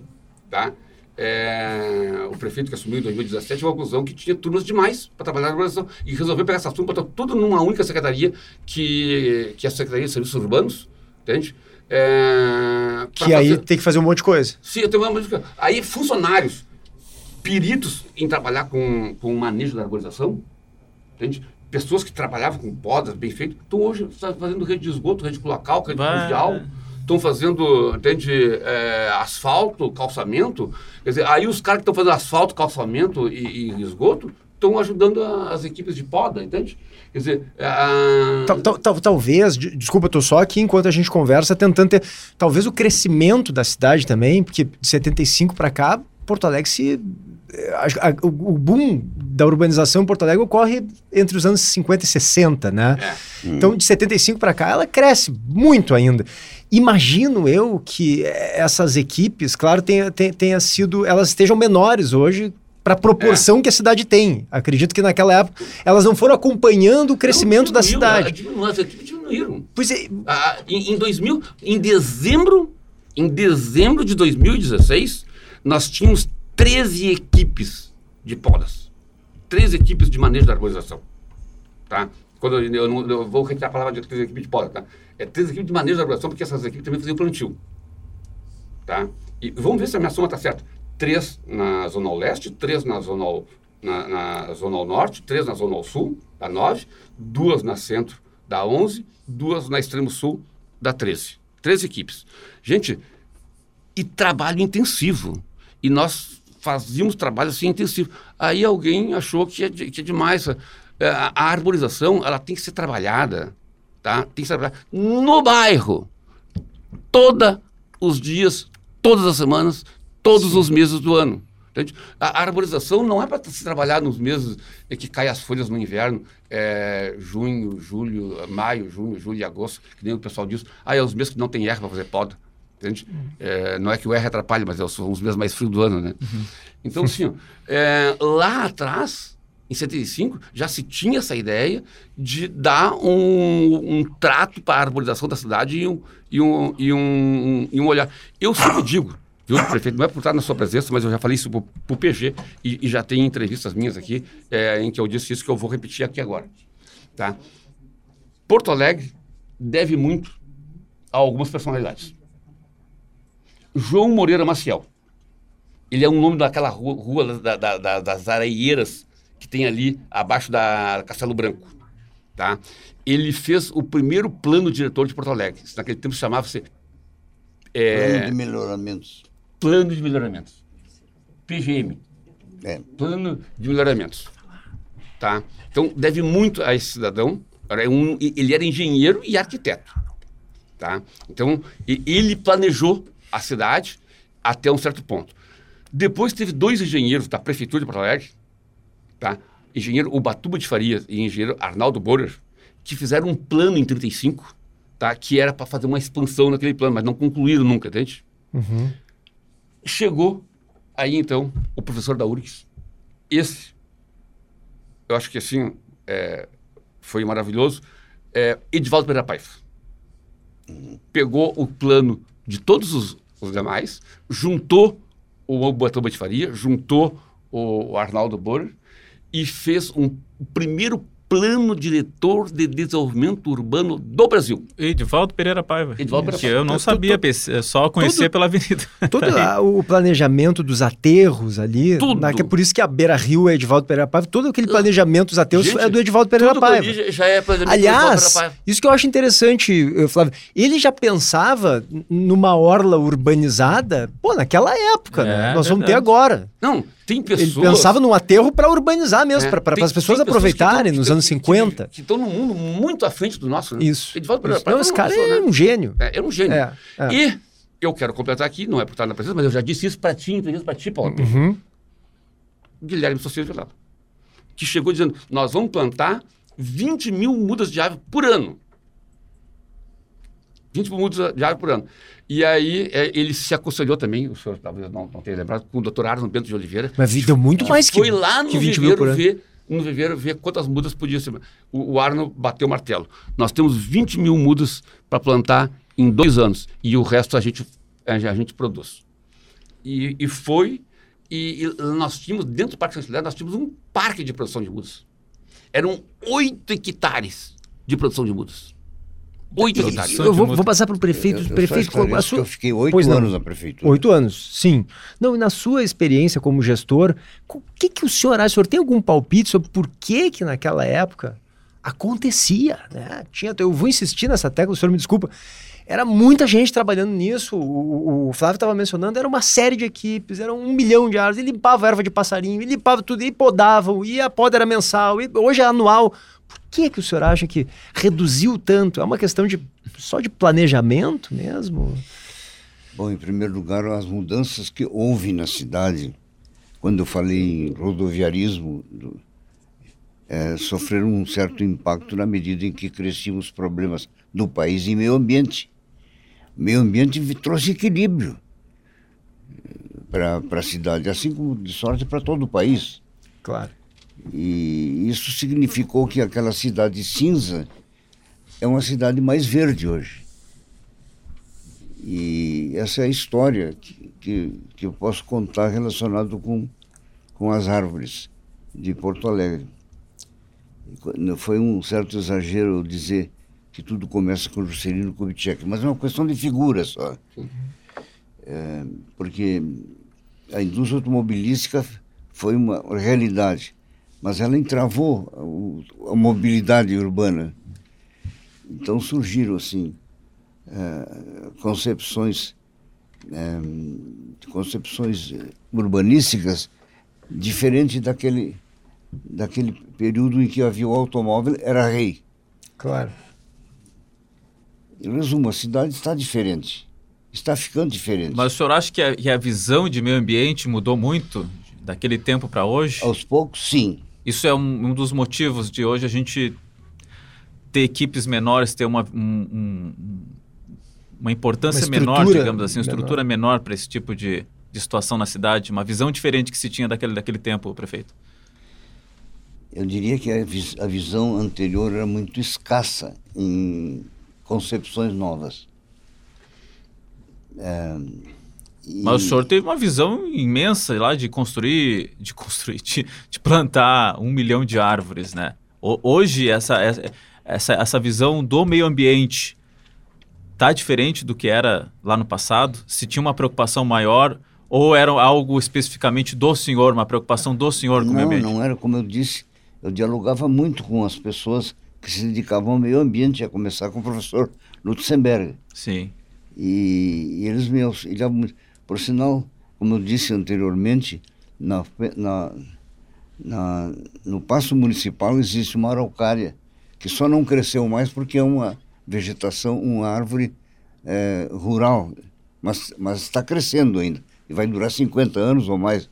[SPEAKER 3] tá? É, o prefeito que assumiu em 2017 chegou à conclusão que tinha turmas demais para trabalhar na arborização e resolveu pegar essas turmas, botar tudo numa única secretaria, que, que é a Secretaria de Serviços Urbanos, entende? É,
[SPEAKER 2] Que aí
[SPEAKER 3] fazer-
[SPEAKER 2] tem que fazer um monte de coisa.
[SPEAKER 3] Sim, eu tenho uma música. Aí, funcionários, peritos em trabalhar com, com o manejo da arborização, entende? Pessoas que trabalhavam com podas bem feitas, estão hoje tá fazendo rede de esgoto, rede cloacal, rede
[SPEAKER 1] Vai.
[SPEAKER 3] fluvial, estão fazendo, entende, é, asfalto, calçamento. Quer dizer, aí os caras que estão fazendo asfalto, calçamento e, e esgoto estão ajudando a- as equipes de poda, entende? Quer dizer, é, a-
[SPEAKER 2] Tal- tal- tal- talvez, de- desculpa, eu tô só aqui enquanto a gente conversa, tentando ter. Talvez o crescimento da cidade também, porque de 75 para cá, Porto Alegre se. A- a- o, boom da urbanização em Porto Alegre ocorre entre os anos 50 e 60, né?
[SPEAKER 3] É.
[SPEAKER 2] Então, de 75 para cá, ela cresce muito ainda. Imagino eu que essas equipes, claro, tenha, tenha, tenha sido. Elas estejam menores hoje para a proporção que a cidade tem. Acredito que naquela época elas não foram acompanhando o crescimento
[SPEAKER 3] Não,
[SPEAKER 2] da cidade.
[SPEAKER 3] diminuiu, As equipes diminuíram.
[SPEAKER 2] Pois é,
[SPEAKER 3] Ah, em, em 2000, em dezembro, em dezembro de 2016, nós tínhamos 13 equipes de podas. 13 equipes de manejo da arborização. Tá? Quando eu, eu não- eu vou retirar a palavra de 13 equipes de poda, tá? É 13 equipes de manejo da arborização, porque essas equipes também faziam plantio. Tá? E vamos ver se a minha soma está certa. Três na Zona Leste, três na Zona, na, na zona Norte, três na Zona Sul, da 9, duas na Centro, da 11, duas na Extremo Sul, da 13. Três equipes. Gente, e trabalho intensivo. E nós fazíamos trabalho assim intensivo. Aí alguém achou que é, de- que é demais. É, A, a arborização, ela tem que ser trabalhada, tá? Tem que ser trabalhada no bairro. Todos os dias, todas as semanas, todos os meses do ano. Entende? A a arborização não é para se trabalhar nos meses em que caem as folhas no inverno, é, junho, julho, maio, junho, julho e agosto, que nem o pessoal diz. Ah, é os meses que não tem erva para fazer poda. Entende? É, não é que o R atrapalhe, mas são os meses mais frios do ano, né? Então, assim, é, lá atrás, em 75, já se tinha essa ideia de dar um, um trato para a arborização da cidade e um, e um, e um, e um olhar. Eu sempre digo, viu, prefeito, não é por estar na sua presença, mas eu já falei isso para o PG e, e já tem entrevistas minhas aqui é, em que eu disse isso que eu vou repetir aqui agora. Tá? Porto Alegre deve muito a algumas personalidades. João Moreira Maciel. Ele é um nome daquela rua, rua da, da, da, das areieiras que tem ali abaixo da Castelo Branco. Tá? Ele fez o primeiro plano diretor de Porto Alegre. Isso naquele tempo chamava-se
[SPEAKER 4] é, plano de melhoramentos.
[SPEAKER 3] Plano de melhoramentos. PGM.
[SPEAKER 4] É.
[SPEAKER 3] Plano de melhoramentos. Tá? Então, deve muito a esse cidadão. Ele era engenheiro e arquiteto. Tá? Então, ele planejou a cidade até um certo ponto. Depois teve dois engenheiros da Prefeitura de Porto Alegre, tá? engenheiro Ubatuba de Farias e engenheiro Arnaldo Borer, que fizeram um plano em 35, tá? que era para fazer uma expansão naquele plano, mas não concluíram nunca, entende?
[SPEAKER 2] Uhum.
[SPEAKER 3] Chegou aí, então, o professor da URGS. Esse, eu acho que assim, é, foi maravilhoso, é, Edivaldo Pereira Paiva. Pegou o plano de todos os, os demais, juntou o Ubatuba de juntou o, o Arnaldo Borer e fez um primeiro plano diretor de desenvolvimento urbano do Brasil.
[SPEAKER 1] Edivaldo Pereira Paiva.
[SPEAKER 3] Edivaldo Pereira
[SPEAKER 1] Que eu não sabia, é só conhecer pela avenida.
[SPEAKER 2] Todo o planejamento dos aterros ali,
[SPEAKER 3] Tudo.
[SPEAKER 2] Na, que é por isso que a Beira Rio é Edivaldo Pereira Paiva, todo aquele planejamento dos aterros
[SPEAKER 3] Gente,
[SPEAKER 2] é do Edivaldo Pereira
[SPEAKER 3] Tudo
[SPEAKER 2] Paiva.
[SPEAKER 3] já é planejamento
[SPEAKER 2] Aliás,
[SPEAKER 3] Paiva.
[SPEAKER 2] isso que eu acho interessante, eh, Flávio, ele já pensava numa orla urbanizada, pô, naquela época,
[SPEAKER 1] É,
[SPEAKER 2] né? Nós vamos ter
[SPEAKER 1] verdade.
[SPEAKER 2] agora.
[SPEAKER 3] Não, tem pessoas...
[SPEAKER 2] Ele pensava num aterro para urbanizar mesmo,
[SPEAKER 3] É,
[SPEAKER 2] para as pessoas
[SPEAKER 3] que
[SPEAKER 2] aproveitarem nos
[SPEAKER 3] que
[SPEAKER 2] anos
[SPEAKER 3] tão-
[SPEAKER 2] 50.
[SPEAKER 3] Que estão no mundo muito à frente do nosso, né?
[SPEAKER 2] Isso.
[SPEAKER 3] Edivaldo Pereira
[SPEAKER 2] Isso.
[SPEAKER 3] Paiva
[SPEAKER 2] Não, esse cara é
[SPEAKER 3] né?
[SPEAKER 2] um gênio.
[SPEAKER 3] É, era um gênio.
[SPEAKER 2] É, é.
[SPEAKER 3] E eu quero completar aqui, não é por estar na presença, mas eu já disse isso para ti, entrevista para ti, Paulo.
[SPEAKER 2] Uhum.
[SPEAKER 3] Guilherme Socia Velado, que chegou dizendo, nós vamos plantar 20 mil mudas de árvore por ano. 20 mil mudas de árvore por ano. E aí é, ele se aconselhou também, o senhor talvez não, não tenha lembrado, com o doutor Arno Bento de Oliveira,
[SPEAKER 2] Mas vi- deu muito mais que,
[SPEAKER 3] foi lá no
[SPEAKER 2] que 20 mil
[SPEAKER 3] viveiro ver no viveiro ver quantas mudas podia ser. O, o Arno bateu o martelo. Nós temos 20 mil mudas para plantar em dois anos e o resto a gente, a, gente produz. E, e foi, e, e nós tínhamos, dentro do Parque Silvestre, nós tínhamos um parque de produção de mudas. Eram oito hectares de produção de mudas. Oito
[SPEAKER 1] de
[SPEAKER 2] Eu vou, vou passar para o prefeito.
[SPEAKER 4] Eu, eu só
[SPEAKER 2] prefeito
[SPEAKER 4] esclareço
[SPEAKER 2] a sua-
[SPEAKER 4] eu fiquei oito
[SPEAKER 2] Pois não.
[SPEAKER 4] anos na prefeitura.
[SPEAKER 2] Oito anos, sim. Não, e na sua experiência como gestor, o que, que o senhor acha? O senhor tem algum palpite sobre por que que naquela época acontecia, né? Tinha, eu vou insistir nessa tecla, o senhor me desculpa. Era muita gente trabalhando nisso. O, o- o Flávio estava mencionando, era uma série de equipes, eram um milhão de árvores. E limpava erva de passarinho, e limpava tudo, e podavam, e a poda era mensal, e hoje é anual. Por que que o senhor acha que reduziu tanto? É uma questão de só de planejamento mesmo?
[SPEAKER 4] Bom, em primeiro lugar, as mudanças que houve na cidade, quando eu falei em rodoviarismo, do- eh, sofreram um certo impacto na medida em que cresciam os problemas do país em meio ambiente. Meio ambiente trouxe equilíbrio para a cidade, assim como de sorte para todo o país.
[SPEAKER 2] Claro.
[SPEAKER 4] E isso significou que aquela cidade cinza é uma cidade mais verde hoje. E essa é a história que, que, que eu posso contar relacionado com, com as árvores de Porto Alegre. Foi um certo exagero eu dizer que tudo começa com Juscelino Kubitschek, mas é uma questão de figura só. É, porque a indústria automobilística foi uma realidade, mas ela entravou a mobilidade urbana. Então surgiram assim eh, concepções eh, concepções urbanísticas diferentes daquele daquele período em que havia o automóvel era rei.
[SPEAKER 2] Claro.
[SPEAKER 4] Em resumo, a cidade está diferente, está ficando diferente.
[SPEAKER 1] Mas o senhor acha que a, que a visão de meio ambiente mudou muito daquele tempo para hoje?
[SPEAKER 4] Aos poucos, sim.
[SPEAKER 1] Isso é um, um dos motivos de hoje a gente ter equipes menores, ter uma, um- um- uma importância
[SPEAKER 2] Uma
[SPEAKER 1] menor, digamos assim, uma estrutura menor para esse tipo de, de situação na cidade, uma visão diferente que se tinha daquele, daquele tempo, prefeito.
[SPEAKER 4] Eu diria que a, vis- a visão anterior era muito escassa em concepções novas. É, e-
[SPEAKER 1] Mas o senhor teve uma visão imensa lá de construir, de construir, de, de plantar um milhão de árvores, né? Ho- Hoje essa, essa, essa, essa visão do meio ambiente tá diferente do que era lá no passado? Se tinha uma preocupação maior Ou era algo especificamente do senhor, uma preocupação do senhor com o meio
[SPEAKER 4] Não,
[SPEAKER 1] ambiente?
[SPEAKER 4] não era como eu disse. Eu dialogava muito com as pessoas que se dedicavam ao meio ambiente, a começar com o professor Lutzenberg.
[SPEAKER 1] Sim.
[SPEAKER 4] E, e eles me auxiliavam muito. Por sinal, como eu disse anteriormente, na, na, na, no Paço Municipal existe uma araucária, que só não cresceu mais porque é uma vegetação, uma árvore eh, rural, mas, mas está crescendo ainda. E vai durar 50 anos ou mais.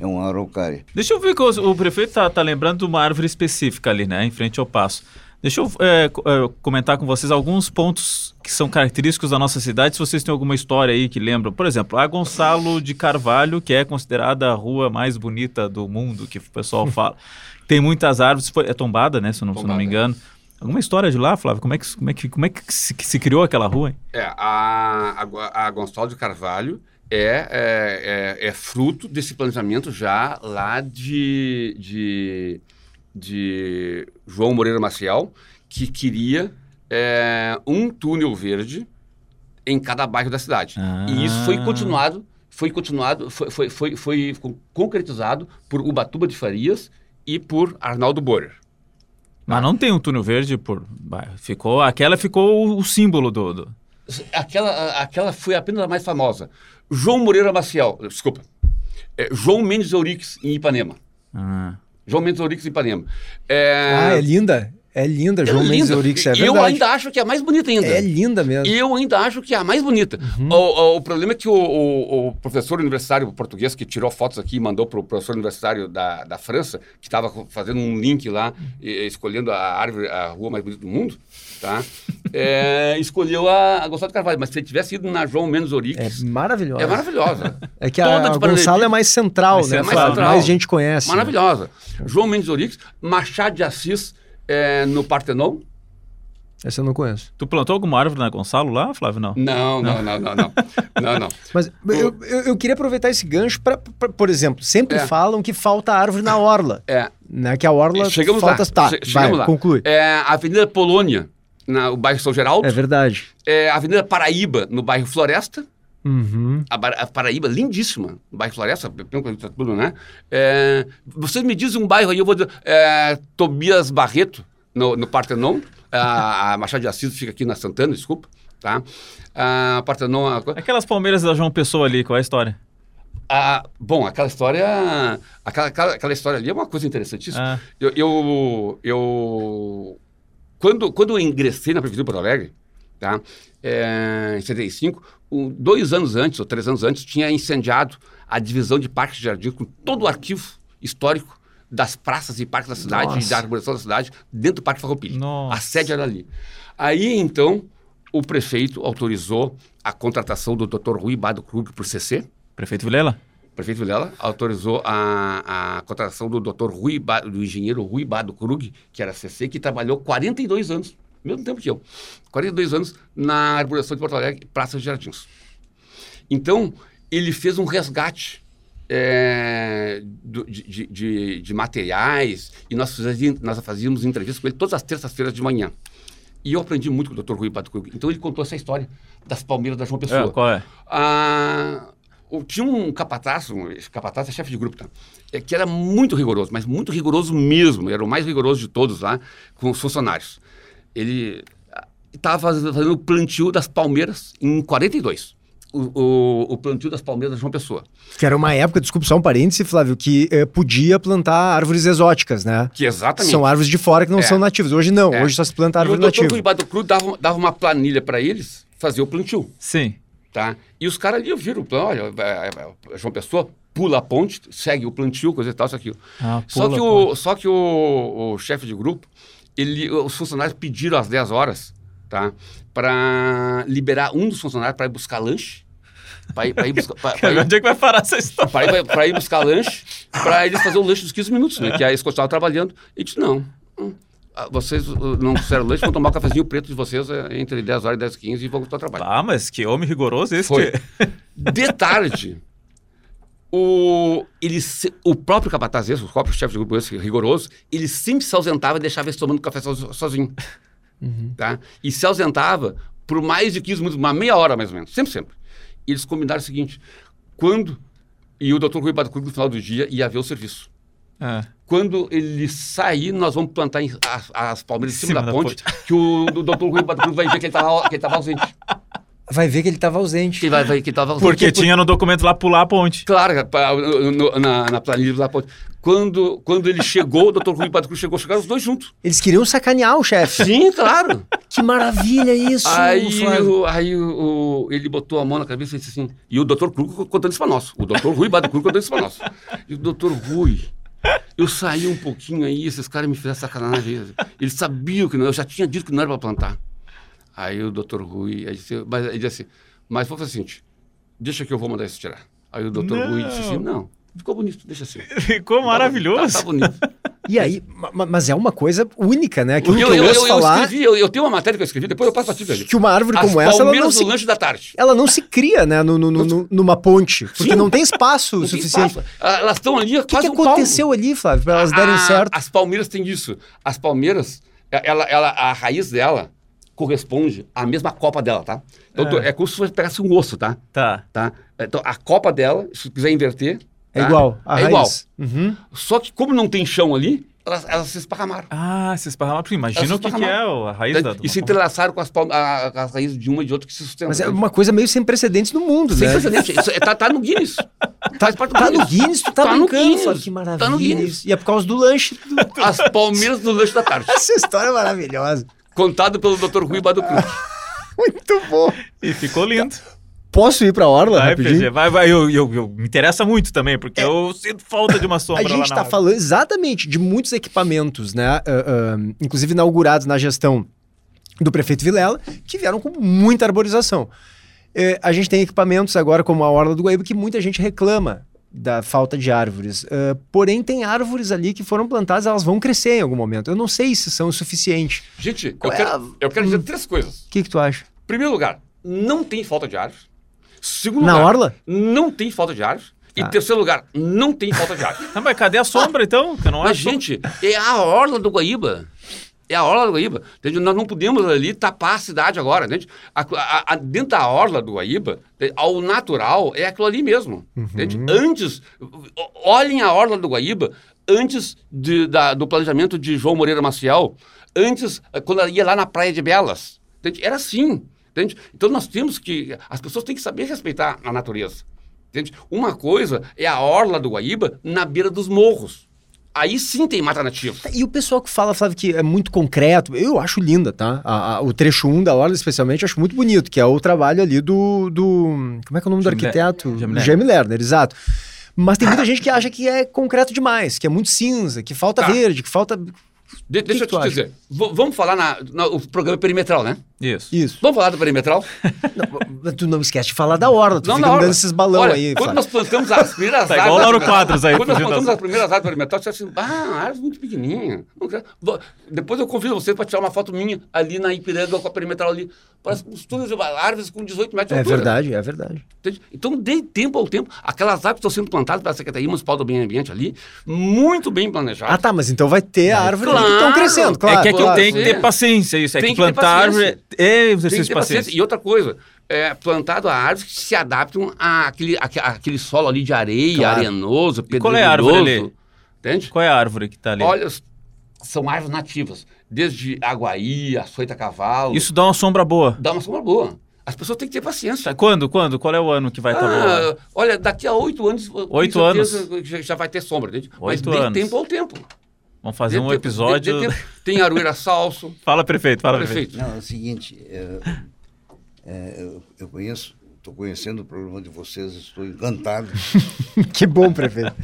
[SPEAKER 4] É uma araucária.
[SPEAKER 1] Deixa eu ver que o, o prefeito tá, tá lembrando de uma árvore específica ali, né? Em frente ao passo. Deixa eu é, é, comentar com vocês alguns pontos que são característicos da nossa cidade, se vocês têm alguma história aí que lembram. Por exemplo, a Gonçalo de Carvalho, que é considerada a rua mais bonita do mundo, que o pessoal fala. Tem muitas árvores, foi, é tombada, né? Se eu não, se não me engano. Alguma história de lá, Flávio? Como é que, como é que, como é que se, que se criou aquela rua? Hein?
[SPEAKER 3] É, a, a, a Gonçalo de Carvalho é, é, é, é fruto desse planejamento já lá de, de, de João Moreira Maciel, que queria é, um túnel verde em cada bairro da cidade. E isso foi
[SPEAKER 1] Ah.
[SPEAKER 3] continuado, foi continuado, foi, foi, foi, foi concretizado por Ubatuba de Farias e por Arnaldo Borer.
[SPEAKER 1] Mas não tem um túnel verde por. Ficou, aquela ficou o, o símbolo do. do-
[SPEAKER 3] Aquela, aquela foi apenas a mais famosa. João Moreira Maciel, desculpa. É, João Mendes Ourix, em Ipanema.
[SPEAKER 1] Ah.
[SPEAKER 3] João Mendes Ourix, em Ipanema. É,
[SPEAKER 2] Ah, é linda. É linda,
[SPEAKER 3] é
[SPEAKER 2] João Mendes
[SPEAKER 3] linda.
[SPEAKER 2] Eurix, é
[SPEAKER 3] E Eu
[SPEAKER 2] verdade.
[SPEAKER 3] ainda acho que é a mais bonita ainda.
[SPEAKER 2] É linda mesmo.
[SPEAKER 3] Eu ainda acho que é a mais bonita.
[SPEAKER 2] Uhum.
[SPEAKER 3] O, o- o problema é que o, o- o professor universitário português que tirou fotos aqui e mandou para o professor universitário da, da França, que estava fazendo um link lá, e- escolhendo a árvore, a rua mais bonita do mundo, tá? É, escolheu a, a Gonçalo de Carvalho. Mas se ele tivesse ido na João Mendes
[SPEAKER 2] É
[SPEAKER 3] Ourix,
[SPEAKER 2] maravilhosa.
[SPEAKER 3] é, maravilhosa.
[SPEAKER 2] É que a,
[SPEAKER 3] de
[SPEAKER 2] a Gonçalo é mais central,
[SPEAKER 1] Mais
[SPEAKER 2] né?
[SPEAKER 1] central.
[SPEAKER 2] Flávio?
[SPEAKER 3] Central.
[SPEAKER 2] Mais gente conhece. né?
[SPEAKER 3] Maravilhosa. João Mendes Ourix, Machado de Assis é, no Partenon.
[SPEAKER 2] Essa eu não conheço.
[SPEAKER 1] Tu plantou alguma árvore na Gonçalo lá, Flávio? Não.
[SPEAKER 3] Não, não, não, não, não. Não, não.
[SPEAKER 2] Mas eu, eu, eu queria aproveitar esse gancho para, por exemplo, sempre
[SPEAKER 3] É.
[SPEAKER 2] falam que falta árvore na orla.
[SPEAKER 3] É,
[SPEAKER 2] Né? Que a orla
[SPEAKER 3] Chegamos
[SPEAKER 2] falta.
[SPEAKER 3] lá.
[SPEAKER 2] Tá,
[SPEAKER 3] Che-
[SPEAKER 2] vai,
[SPEAKER 3] chegamos lá.
[SPEAKER 2] conclui.
[SPEAKER 3] É, Avenida Polônia, na, o bairro São Geraldo.
[SPEAKER 2] É verdade.
[SPEAKER 3] É, Avenida Paraíba, no bairro Floresta.
[SPEAKER 2] Uhum.
[SPEAKER 3] A, a Paraíba, lindíssima. No bairro Floresta, coisa tudo, né? É, vocês me dizem um bairro aí, eu vou dizer. É, Tobias Barreto, no, no Partenon. A, a Machado de Assis fica aqui na Santana, desculpa. Tá? A Partenon. a-
[SPEAKER 1] Aquelas palmeiras da João Pessoa ali, qual é a história?
[SPEAKER 3] Ah, bom, aquela história. Aquela, aquela, aquela história ali é uma coisa interessantíssima.
[SPEAKER 1] Ah.
[SPEAKER 3] Eu. eu, eu- quando, quando eu ingressei na Prefeitura de Porto Alegre, tá, é, em 75, um, dois anos antes, ou três anos antes, tinha incendiado a divisão de parques de jardim com todo o arquivo histórico das praças e parques da cidade
[SPEAKER 2] Nossa.
[SPEAKER 3] e da arborização da cidade dentro do Parque Farroupilha.
[SPEAKER 1] Nossa.
[SPEAKER 3] A sede era ali. Aí, então, o prefeito autorizou a contratação do Dr. Rui Bado Krug por CC,
[SPEAKER 1] Prefeito Vilela?
[SPEAKER 3] Prefeito Vilela autorizou a, a contratação do Dr. Rui Ba- do engenheiro Rui Bado Krug, que era CC, que trabalhou 42 anos, mesmo tempo que eu, 42 anos na arborização de Porto Alegre, Praça de Jardins. Então, ele fez um resgate é, do- de, de- de- materiais e nós fazíamos, nós fazíamos entrevistas com ele todas as terças-feiras de manhã. E eu aprendi muito com o Dr. Rui Bado Krug. Então, ele contou essa história das palmeiras da João Pessoa.
[SPEAKER 1] É, qual é?
[SPEAKER 3] Ah, tinha um capataz, um esse capataz é chefe de grupo, tá? É, que era muito rigoroso, mas muito rigoroso mesmo. Era o mais rigoroso de todos lá com os funcionários. Ele estava fazendo o plantio das palmeiras em 42. O, o, o plantio das palmeiras de João Pessoa.
[SPEAKER 2] Que era uma época, desculpa, só um parêntese, Flávio, que eh, podia plantar árvores exóticas, né?
[SPEAKER 3] Que exatamente.
[SPEAKER 2] São árvores de fora que não
[SPEAKER 3] É.
[SPEAKER 2] são nativas. Hoje não,
[SPEAKER 3] É.
[SPEAKER 2] hoje só se planta
[SPEAKER 3] o
[SPEAKER 2] árvore
[SPEAKER 3] doutor
[SPEAKER 2] nativa.
[SPEAKER 3] Rui Bado Cruz dava, dava uma planilha para eles fazer o plantio.
[SPEAKER 1] Sim.
[SPEAKER 3] Tá? E os caras ali viram o plano, olha, é, é, João Pessoa pula a ponte, segue o plantio, coisa e tal, isso aqui.
[SPEAKER 1] Ah,
[SPEAKER 3] só que, o, só que o, o chefe de grupo, ele, os funcionários pediram às 10 horas, tá? Para liberar um dos funcionários para ir buscar lanche. Para ir, pra ir buscar. pra- pra
[SPEAKER 1] Cara,
[SPEAKER 3] ir-
[SPEAKER 1] onde é que vai parar essa história?
[SPEAKER 3] para ir, pra ir buscar lanche, para eles fazerem o lanche dos 15 minutos, né? Que aí eles continuavam trabalhando. E disse, não, vocês uh, não fizeram lanche, vão tomar o cafezinho preto de vocês é, entre 10 horas e 10 e 15 e vão continuar trabalhando.
[SPEAKER 1] Ah, mas que homem rigoroso esse
[SPEAKER 3] Foi.
[SPEAKER 1] que...
[SPEAKER 3] De tarde, o, ele, se- o próprio capataz, esse, o próprio chefe de grupo esse, rigoroso, ele sempre se ausentava e deixava eles tomando café so- sozinho. Tá? E se ausentava por mais de 15 minutos, uma meia hora mais ou menos, sempre, sempre. E eles combinaram o seguinte, quando E o doutor Rui Badcruz, no final do dia, ia ver o serviço.
[SPEAKER 1] É.
[SPEAKER 3] Quando ele sair, nós vamos plantar em- as, as palmeiras em cima,
[SPEAKER 1] Cima
[SPEAKER 3] da,
[SPEAKER 1] da
[SPEAKER 3] ponte, que o, o doutor Rui Badcruz vai ver que ele estava ausente.
[SPEAKER 2] Vai ver que ele estava
[SPEAKER 3] Que
[SPEAKER 2] ausente.
[SPEAKER 3] ele vai ver que estava ausente.
[SPEAKER 1] Porque tinha no documento lá pular a ponte.
[SPEAKER 3] Claro, no- na, na planilha da ponte. Quando, quando ele chegou, o doutor Rui Badcruz chegou, chegaram os dois juntos.
[SPEAKER 2] Eles queriam sacanear o chefe.
[SPEAKER 3] Sim, claro.
[SPEAKER 2] que maravilha isso,
[SPEAKER 3] Aí, o, aí o, o- ele botou a mão na cabeça e disse assim. E o doutor Krug contando isso pra nós. O doutor Rui Krug contando isso pra nós. E o doutor Rui, eu saí um pouquinho aí, esses caras me fizeram sacanagem. Eles sabiam que não, eu já tinha dito que não era pra plantar. Aí o doutor Rui, disse, mas, ele disse assim, mas vou fazer o seguinte, deixa que eu vou mandar isso tirar. Aí o doutor
[SPEAKER 1] Não.
[SPEAKER 3] Rui disse assim, não, ficou bonito, deixa assim.
[SPEAKER 1] Ficou maravilhoso.
[SPEAKER 3] Tá, tá bonito.
[SPEAKER 2] E aí, ma- ma- mas é uma coisa única, né? Aquilo
[SPEAKER 3] Eu,
[SPEAKER 2] que eu,
[SPEAKER 3] eu, eu, eu
[SPEAKER 2] falar
[SPEAKER 3] escrevi, eu, eu tenho uma matéria que eu escrevi, depois eu passo pra ti, velho.
[SPEAKER 2] que uma árvore
[SPEAKER 3] As
[SPEAKER 2] como essa, ela não,
[SPEAKER 3] palmeiras
[SPEAKER 2] se,
[SPEAKER 3] lanche da tarde.
[SPEAKER 2] ela não se cria, né, no, no- no- no- numa ponte, porque
[SPEAKER 3] Sim.
[SPEAKER 2] não tem espaço
[SPEAKER 3] Não tem
[SPEAKER 2] suficiente.
[SPEAKER 3] espaço. Ah, Elas estão ali
[SPEAKER 2] O que,
[SPEAKER 3] quase
[SPEAKER 2] que
[SPEAKER 3] um palmo.
[SPEAKER 2] aconteceu ali, Flávio, para elas derem
[SPEAKER 3] A-
[SPEAKER 2] certo?
[SPEAKER 3] As palmeiras têm isso. As palmeiras, ela, ela, a raiz dela corresponde à mesma copa dela, tá? Então,
[SPEAKER 1] É.
[SPEAKER 3] é como se você pegasse um osso, tá?
[SPEAKER 1] Tá.
[SPEAKER 3] tá? Então, a copa dela, se quiser inverter...
[SPEAKER 2] É
[SPEAKER 3] tá?
[SPEAKER 2] igual, a
[SPEAKER 3] é
[SPEAKER 2] raiz.
[SPEAKER 3] igual.
[SPEAKER 2] Uhum.
[SPEAKER 3] Só que como não tem chão ali, elas, elas se esparramaram.
[SPEAKER 1] Ah, se esparramar. porque Imagina o que, que é
[SPEAKER 3] esparramaram.
[SPEAKER 1] a raiz da.
[SPEAKER 3] e se entrelaçaram com as, palm- a- a- as raízes de uma e de outra que se sustentam.
[SPEAKER 2] Mas é uma coisa meio sem precedentes no mundo,
[SPEAKER 3] Sem
[SPEAKER 2] né?
[SPEAKER 3] precedente. Isso é- tá, tá no Guinness. Do
[SPEAKER 2] Tá no Guinness, tu tá,
[SPEAKER 3] Tá no
[SPEAKER 2] brincando,
[SPEAKER 3] Guinness.
[SPEAKER 2] Flávio, que
[SPEAKER 3] Tá no
[SPEAKER 2] maravilha
[SPEAKER 3] Guinness.
[SPEAKER 2] E é por causa do lanche. do-
[SPEAKER 3] As palmeiras do lanche da tarde.
[SPEAKER 2] Essa história é maravilhosa.
[SPEAKER 3] Contado pelo Dr. Rui Baducru.
[SPEAKER 2] Muito bom.
[SPEAKER 1] E ficou lindo.
[SPEAKER 2] Posso ir pra Orla
[SPEAKER 1] Vai,
[SPEAKER 2] rapidinho?
[SPEAKER 1] PG, vai, vai. Eu, eu, eu- me interessa muito também, porque eu sinto falta de uma
[SPEAKER 2] A
[SPEAKER 1] sombra lá
[SPEAKER 2] gente
[SPEAKER 1] na
[SPEAKER 2] está
[SPEAKER 1] água.
[SPEAKER 2] falando exatamente de muitos equipamentos, né? ah, ah, inclusive inaugurados na gestão do prefeito Vilela, que vieram com muita arborização. Eh, a gente tem equipamentos agora, como a Orla do Guaíba, que muita gente reclama da falta de árvores. Ah, porém, tem árvores ali que foram plantadas, elas vão crescer em algum momento. Eu não sei se são o suficiente.
[SPEAKER 3] Gente, eu
[SPEAKER 2] é
[SPEAKER 3] quero,
[SPEAKER 2] a-
[SPEAKER 3] eu quero dizer três coisas.
[SPEAKER 2] O que, que tu acha?
[SPEAKER 3] Primeiro lugar, não tem falta de árvores. Segundo
[SPEAKER 2] Na
[SPEAKER 3] lugar,
[SPEAKER 2] orla?
[SPEAKER 3] não tem falta de árvores. E
[SPEAKER 2] Tá.
[SPEAKER 3] terceiro lugar, não tem falta de árvores.
[SPEAKER 1] Ah, mas cadê a sombra, então? Que não
[SPEAKER 3] Mas, gente, é a orla do Guaíba. É a orla do Guaíba. Entende? Nós não podemos ali tapar a cidade agora. Entende? A- a- a- dentro da orla do Guaíba, entende? ao natural é aquilo ali mesmo. Entende? Antes, olhem a orla do Guaíba antes de- da- do planejamento de João Moreira Maciel, antes, quando ela ia lá na Praia de Belas. Entende? Era assim. Entende? Então nós temos que. As pessoas têm que saber respeitar a natureza. Entende? Uma coisa é a orla do Guaíba na beira dos morros. Aí sim tem mata nativa.
[SPEAKER 2] E o pessoal que fala, Flávio, que é muito concreto, eu acho linda, tá? A- a- o trecho 1 da Orla, especialmente, eu acho muito bonito, que é o trabalho ali do. do como é que é o nome do arquiteto?
[SPEAKER 1] Jamie Lerner.
[SPEAKER 2] Exato. Mas tem muita gente que acha que é concreto demais, que é muito cinza, que falta
[SPEAKER 3] Tá.
[SPEAKER 2] verde, que falta.
[SPEAKER 3] De-
[SPEAKER 2] que
[SPEAKER 3] deixa
[SPEAKER 2] tu
[SPEAKER 3] eu te
[SPEAKER 2] acha?
[SPEAKER 3] dizer. V- vamos falar na, na- o programa perimetral, né?
[SPEAKER 1] Isso.
[SPEAKER 2] Isso.
[SPEAKER 3] Vamos falar do perimetral?
[SPEAKER 2] Não, tu não esquece de falar da Orla, tu
[SPEAKER 3] Não,
[SPEAKER 2] fica dando esses balão
[SPEAKER 3] Olha,
[SPEAKER 2] aí.
[SPEAKER 3] Quando nós plantamos as primeiras
[SPEAKER 1] Tá igual o
[SPEAKER 3] árvores
[SPEAKER 1] Lauro Quadros aí,
[SPEAKER 3] Quando nós plantamos as primeiras árvores perimetral, você assim, ah, árvore muito pequenininha. Depois eu convido você para tirar uma foto minha ali na Ipiranga com a perimetral ali. Parece um estúdio de árvores com 18 metros de
[SPEAKER 2] É
[SPEAKER 3] altura.
[SPEAKER 2] verdade, é verdade.
[SPEAKER 3] Entende? Então, dê tempo ao tempo. Aquelas árvores estão sendo plantadas pela Secretaria Municipal do Meio Ambiente ali, muito bem planejadas.
[SPEAKER 2] Ah, tá, mas então vai ter a árvore ali que
[SPEAKER 3] Claro.
[SPEAKER 2] estão crescendo, claro.
[SPEAKER 1] é que, é que
[SPEAKER 2] claro.
[SPEAKER 1] tem que ter paciência, isso. É
[SPEAKER 3] Tem
[SPEAKER 1] que plantar árvore. É exercício de
[SPEAKER 3] paciência. E outra coisa, é, plantado a árvores que se adaptam àquele, àque- àquele solo ali de areia,
[SPEAKER 2] Claro.
[SPEAKER 3] arenoso,
[SPEAKER 1] E qual é a árvore
[SPEAKER 3] pedregoso.
[SPEAKER 1] ali?
[SPEAKER 3] Entende?
[SPEAKER 1] Qual é a árvore que tá ali?
[SPEAKER 3] Olha, são árvores nativas. Desde aguaí, açoita cavalo.
[SPEAKER 1] Isso dá uma sombra boa.
[SPEAKER 3] dá uma sombra boa. As pessoas têm que ter paciência.
[SPEAKER 1] Tá, Quando? Quando? Qual é o ano que vai estar
[SPEAKER 3] Ah,
[SPEAKER 1] boa?
[SPEAKER 3] olha, daqui a oito anos,
[SPEAKER 1] Oito
[SPEAKER 3] certeza Já, já vai ter sombra, entende? Mas
[SPEAKER 1] Oito
[SPEAKER 3] dê
[SPEAKER 1] anos.
[SPEAKER 3] tempo ao tempo.
[SPEAKER 1] Vamos fazer
[SPEAKER 3] Dê
[SPEAKER 1] um
[SPEAKER 3] tempo-
[SPEAKER 1] episódio.
[SPEAKER 3] dê tempo. Tem aroeira salso.
[SPEAKER 1] Fala, prefeito, fala, prefeito.
[SPEAKER 3] Perfeito.
[SPEAKER 4] Não, é o seguinte, é, é, eu, eu conheço, estou conhecendo o programa de vocês, estou encantado.
[SPEAKER 2] que bom, prefeito.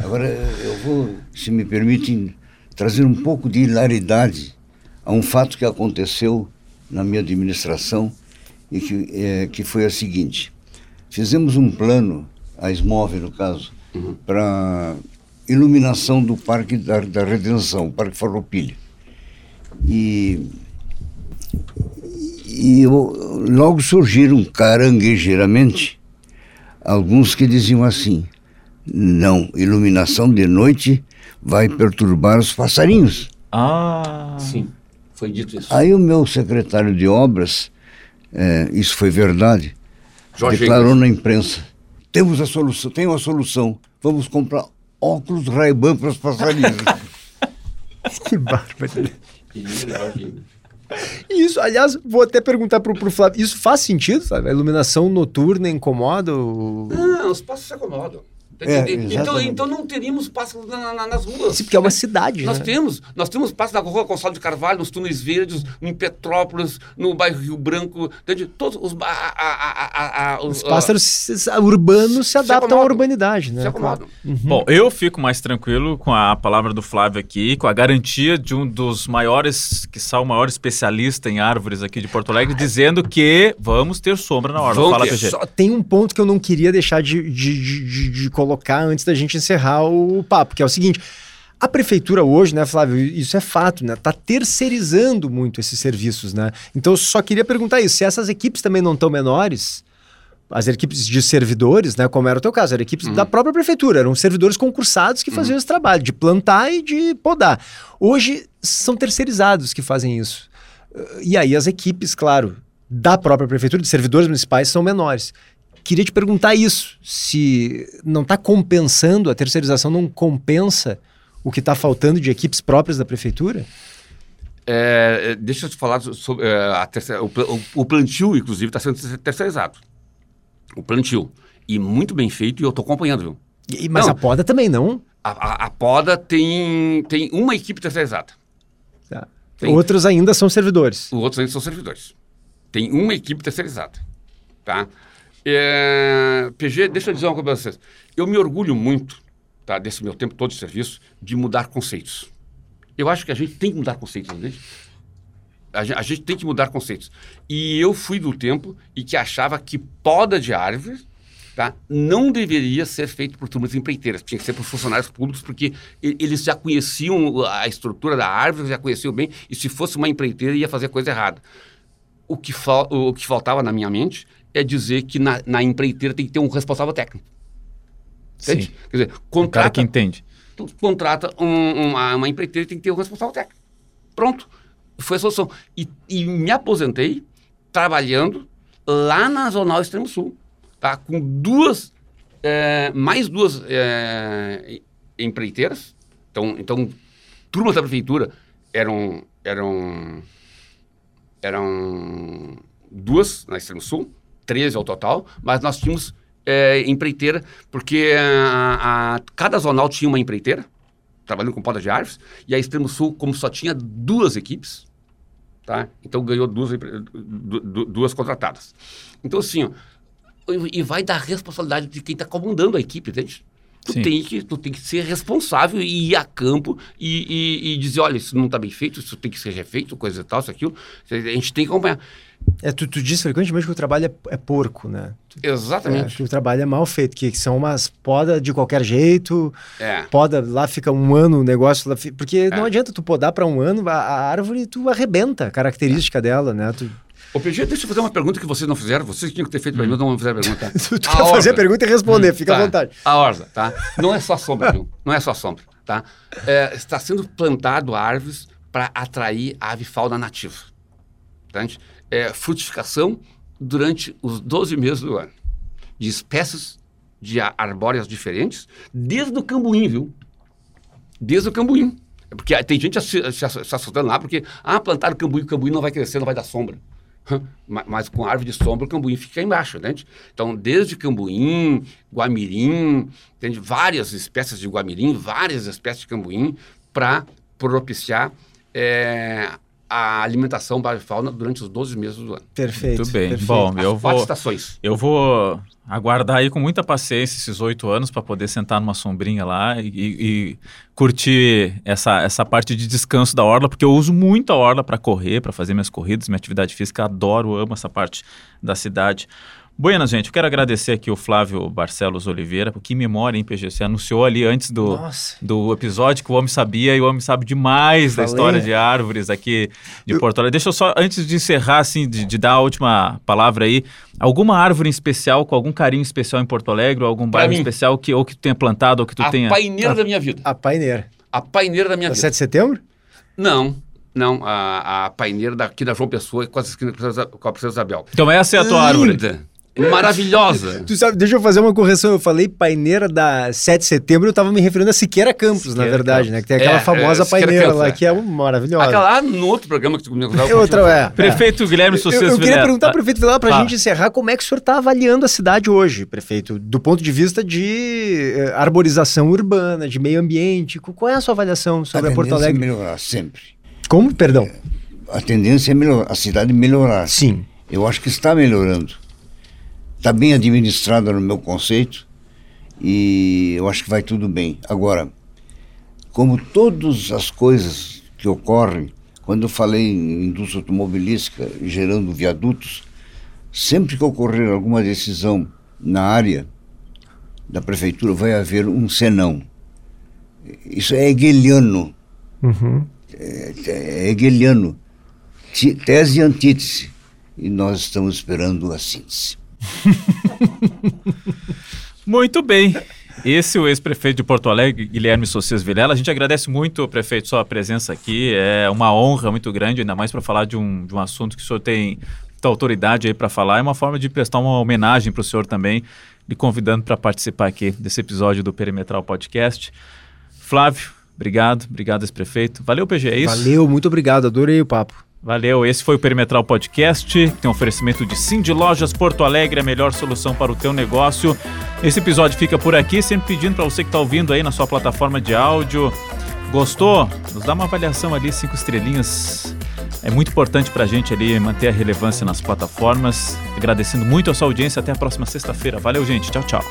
[SPEAKER 4] Agora, eu vou, se me permitem, trazer um pouco de hilaridade a um fato que aconteceu na minha administração e que, é, que foi a seguinte. Fizemos um plano, a SMOVE no caso, para iluminação do Parque da, da Redenção, Parque Farroupilha. E, e eu- logo surgiram caranguejeiramente alguns que diziam assim: não, iluminação de noite vai perturbar os passarinhos.
[SPEAKER 1] Ah.
[SPEAKER 3] Sim, foi dito isso.
[SPEAKER 4] Aí o meu secretário de obras, eh, isso foi verdade,
[SPEAKER 3] Jorge
[SPEAKER 4] declarou
[SPEAKER 3] Engels.
[SPEAKER 4] na imprensa temos a solução, tem uma solução. Vamos comprar óculos Ray-Ban para os passarinhos.
[SPEAKER 2] que bárbaro. Isso, aliás, vou até perguntar pro, pro Flávio, isso faz sentido, sabe? A iluminação noturna incomoda o...
[SPEAKER 3] Não, os pássaros se acomodam.
[SPEAKER 4] É,
[SPEAKER 3] então, então não teríamos pássaros na- na- nas ruas.
[SPEAKER 2] Sim, porque é uma cidade,
[SPEAKER 3] Nós
[SPEAKER 2] né?
[SPEAKER 3] temos, nós temos pássaros na rua Gonçalo de Carvalho, nos túneis verdes, em Petrópolis, no bairro Rio Branco, entende? todos os, a- a- a- a-
[SPEAKER 2] Os
[SPEAKER 3] a-
[SPEAKER 2] pássaros se- urbanos se adaptam à
[SPEAKER 3] acomodam.
[SPEAKER 2] urbanidade, né?
[SPEAKER 3] se acomodam.
[SPEAKER 1] Bom, eu fico mais tranquilo com a palavra do Flávio aqui, com a garantia de um dos maiores, que o maior especialista em árvores aqui de Porto Alegre, dizendo que vamos ter sombra na.
[SPEAKER 3] Vão
[SPEAKER 1] Fala.
[SPEAKER 2] Só tem um ponto que eu não queria deixar de, de, de, de- de colocar antes da gente encerrar o papo, que é o seguinte. A prefeitura hoje, né, Flávio, isso é fato, né? Tá terceirizando muito esses serviços, né? Então eu só queria perguntar isso, se essas equipes também não estão menores, as equipes de servidores, né, como era o teu caso, eram equipes da própria prefeitura, eram servidores concursados que faziam esse trabalho de plantar e de podar. Hoje são terceirizados que fazem isso. E aí as equipes, claro, da própria prefeitura, de servidores municipais, são menores. Queria te perguntar isso, se não está compensando, a terceirização não compensa o que está faltando de equipes próprias da prefeitura?
[SPEAKER 3] É, é, deixa eu te falar sobre é, terceira, o, o- plantio, inclusive, está sendo terceirizado. O plantio. E muito bem feito, e eu estou acompanhando, viu?
[SPEAKER 2] E- mas
[SPEAKER 3] Não.
[SPEAKER 2] a poda também não.
[SPEAKER 3] A, a- a poda tem, tem uma equipe terceirizada.
[SPEAKER 2] Tá.
[SPEAKER 3] Tem.
[SPEAKER 2] Outros ainda são servidores.
[SPEAKER 3] Os outros ainda são servidores. Tem uma equipe terceirizada. Tá? É, PG, deixa eu dizer uma coisa para vocês. Eu me orgulho muito, tá, desse meu tempo todo de serviço, de mudar conceitos. Eu acho que a gente tem que mudar conceitos? A gente, a gente tem que mudar conceitos. E eu fui do tempo e que achava que poda de árvores tá, não deveria ser feito por turmas empreiteiras, tinha que ser por funcionários públicos, porque eles já conheciam a estrutura da árvore, já conheciam bem, e se fosse uma empreiteira ia fazer coisa errada. O que, o que faltava na minha mente é dizer que na, na empreiteira tem que ter um responsável técnico. Entende?
[SPEAKER 1] Sim.
[SPEAKER 3] Quer dizer,
[SPEAKER 1] O cara
[SPEAKER 3] contrata,
[SPEAKER 1] que entende.
[SPEAKER 3] tu contrata um- uma, uma empreiteira e tem que ter um responsável técnico. Pronto. Foi a solução. E, e me aposentei trabalhando lá na Zonal Extremo Sul, tá? com duas, eh, mais duas eh, empreiteiras. Então, então, turmas da prefeitura eram, eram, eram duas na Extremo Sul, 13 ao total, mas nós tínhamos eh, empreiteira, porque a, a- cada zonal tinha uma empreiteira, trabalhando com poda de árvores, e a Extremo Sul, como só tinha duas equipes, tá? então ganhou duas, du- duas contratadas. Então, assim, ó, e e vai dar responsabilidade de quem está comandando a equipe, entende? Tu
[SPEAKER 1] Sim.
[SPEAKER 3] tem, que, tu tem que ser responsável e ir a campo e, e- e dizer, olha, isso não está bem feito, isso tem que ser refeito, coisa e tal, isso, aquilo. A gente tem que acompanhar.
[SPEAKER 2] É, tu, tu diz frequentemente que o trabalho é, é porco, né? Tu- É,
[SPEAKER 3] Exatamente.
[SPEAKER 2] que o trabalho é mal feito, que são umas poda de qualquer jeito,
[SPEAKER 3] É.
[SPEAKER 2] poda, lá fica um ano o negócio, lá porque não adianta tu podar para um ano, a, a árvore tu arrebenta a característica dela, né? Tu,
[SPEAKER 3] Ô, PG, deixa eu fazer uma pergunta que vocês não fizeram. Vocês tinham que ter feito para mim, não fizeram pergunta.
[SPEAKER 2] tu, quer fazer a
[SPEAKER 3] orza.
[SPEAKER 2] pergunta e responder, fica à
[SPEAKER 3] Tá,
[SPEAKER 2] vontade.
[SPEAKER 3] A orza, tá? Não é só sombra, viu? Não é só sombra, tá? É, está sendo plantado árvores para atrair a avifauna nativa. Entende? É, frutificação durante os 12 meses do ano. De espécies de arbóreas diferentes, desde o cambuim, viu? Desde o cambuim. É Porque tem gente se, se, se assustando lá porque, ah, plantaram cambuim, o cambuim não vai crescer, não vai dar sombra. Mas com árvore de sombra, o cambuim fica embaixo, entende? Então, desde cambuim, guamirim, entende? várias espécies de guamirim, várias espécies de cambuim, para propiciar eh, a alimentação da fauna durante os 12 meses do ano.
[SPEAKER 2] Perfeito.
[SPEAKER 1] Muito bem.
[SPEAKER 2] perfeito.
[SPEAKER 1] Bom,
[SPEAKER 3] As
[SPEAKER 1] eu
[SPEAKER 3] quatro
[SPEAKER 1] vou,
[SPEAKER 3] estações.
[SPEAKER 1] eu vou aguardar aí com muita paciência esses oito anos para poder sentar numa sombrinha lá e, e curtir essa, essa parte de descanso da orla, porque eu uso muito a orla para correr, para fazer minhas corridas, minha atividade física. Adoro, amo essa parte da cidade. Buenas, gente, eu quero agradecer aqui o Flávio Barcelos Oliveira, que memória, hein, PG? Você anunciou ali antes do,
[SPEAKER 2] Nossa.
[SPEAKER 1] do episódio que o homem sabia e o homem sabe demais da
[SPEAKER 2] Falei.
[SPEAKER 1] história de árvores aqui de
[SPEAKER 2] Eu-
[SPEAKER 1] Porto Alegre. Deixa eu só, antes de encerrar, assim, de, de dar a última palavra aí, alguma árvore especial, com algum carinho especial em Porto Alegre, ou algum
[SPEAKER 3] Pra
[SPEAKER 1] bairro
[SPEAKER 3] mim.
[SPEAKER 1] especial que ou que tu tenha plantado, ou que tu
[SPEAKER 3] a
[SPEAKER 1] tenha...
[SPEAKER 3] paineira da minha vida.
[SPEAKER 2] A paineira.
[SPEAKER 3] A paineira da minha
[SPEAKER 2] É
[SPEAKER 3] vida.
[SPEAKER 2] 7 de setembro?
[SPEAKER 3] Não, não. A, a paineira daqui da João Pessoa com a esquina com a Princesa Isabel.
[SPEAKER 1] Então essa é a tua árvore.
[SPEAKER 3] Maravilhosa.
[SPEAKER 2] Tu sabe, deixa eu fazer uma correção. Eu falei paineira da 7 de setembro, eu tava me referindo a Siqueira Campos,
[SPEAKER 1] Siqueira
[SPEAKER 2] na verdade,
[SPEAKER 1] Campos.
[SPEAKER 2] né? Que tem aquela
[SPEAKER 3] É,
[SPEAKER 2] famosa
[SPEAKER 3] é,
[SPEAKER 2] paineira
[SPEAKER 3] Campos,
[SPEAKER 2] lá,
[SPEAKER 3] é.
[SPEAKER 2] que é maravilhosa.
[SPEAKER 3] Aquela lá no outro programa que tu me
[SPEAKER 2] É outra, é.
[SPEAKER 1] Prefeito Guilherme
[SPEAKER 2] Eu,
[SPEAKER 1] Sucês
[SPEAKER 2] eu queria perguntar, prefeito Vilela, pra
[SPEAKER 1] Fala.
[SPEAKER 2] gente encerrar, como é que o senhor está avaliando a cidade hoje, prefeito? Do ponto de vista de eh, arborização urbana, de meio ambiente. Qu- Qual é a sua avaliação sobre a, Porto
[SPEAKER 4] tendência
[SPEAKER 2] Alegre?
[SPEAKER 4] é melhorar sempre.
[SPEAKER 2] Como? Perdão.
[SPEAKER 4] A tendência é melhorar, a cidade melhorar.
[SPEAKER 2] Sim.
[SPEAKER 4] Eu acho que está melhorando. Está bem administrada no meu conceito e eu acho que vai tudo bem. Agora, como todas as coisas que ocorrem, quando eu falei em indústria automobilística gerando viadutos, sempre que ocorrer alguma decisão na área da prefeitura, vai haver um senão. Isso é hegeliano.
[SPEAKER 2] Uhum.
[SPEAKER 4] É hegeliano. Ti- Tese e antítese. E nós estamos esperando a síntese.
[SPEAKER 1] Muito bem. Esse é o ex-prefeito de Porto Alegre, Guilherme Socias Vilela. A gente agradece muito, prefeito, sua presença aqui. É uma honra muito grande, ainda mais para falar de um, de um assunto que o senhor tem muita autoridade aí para falar. É uma forma de prestar uma homenagem para o senhor também, lhe convidando para participar aqui desse episódio do Perimetral Podcast. Flávio, obrigado. Obrigado, ex-prefeito. Valeu, PG, é isso?
[SPEAKER 2] Valeu, muito obrigado, adorei o papo.
[SPEAKER 1] Valeu, esse foi o Perimetral Podcast. Tem um oferecimento de de Lojas Porto Alegre, a melhor solução para o teu negócio. Esse episódio fica por aqui, sempre pedindo para você que está ouvindo aí na sua plataforma de áudio. Gostou? Nos dá uma avaliação ali, cinco estrelinhas. É muito importante para a gente ali manter a relevância nas plataformas. Agradecendo muito a sua audiência. Até a próxima sexta-feira. Valeu, gente. Tchau, tchau.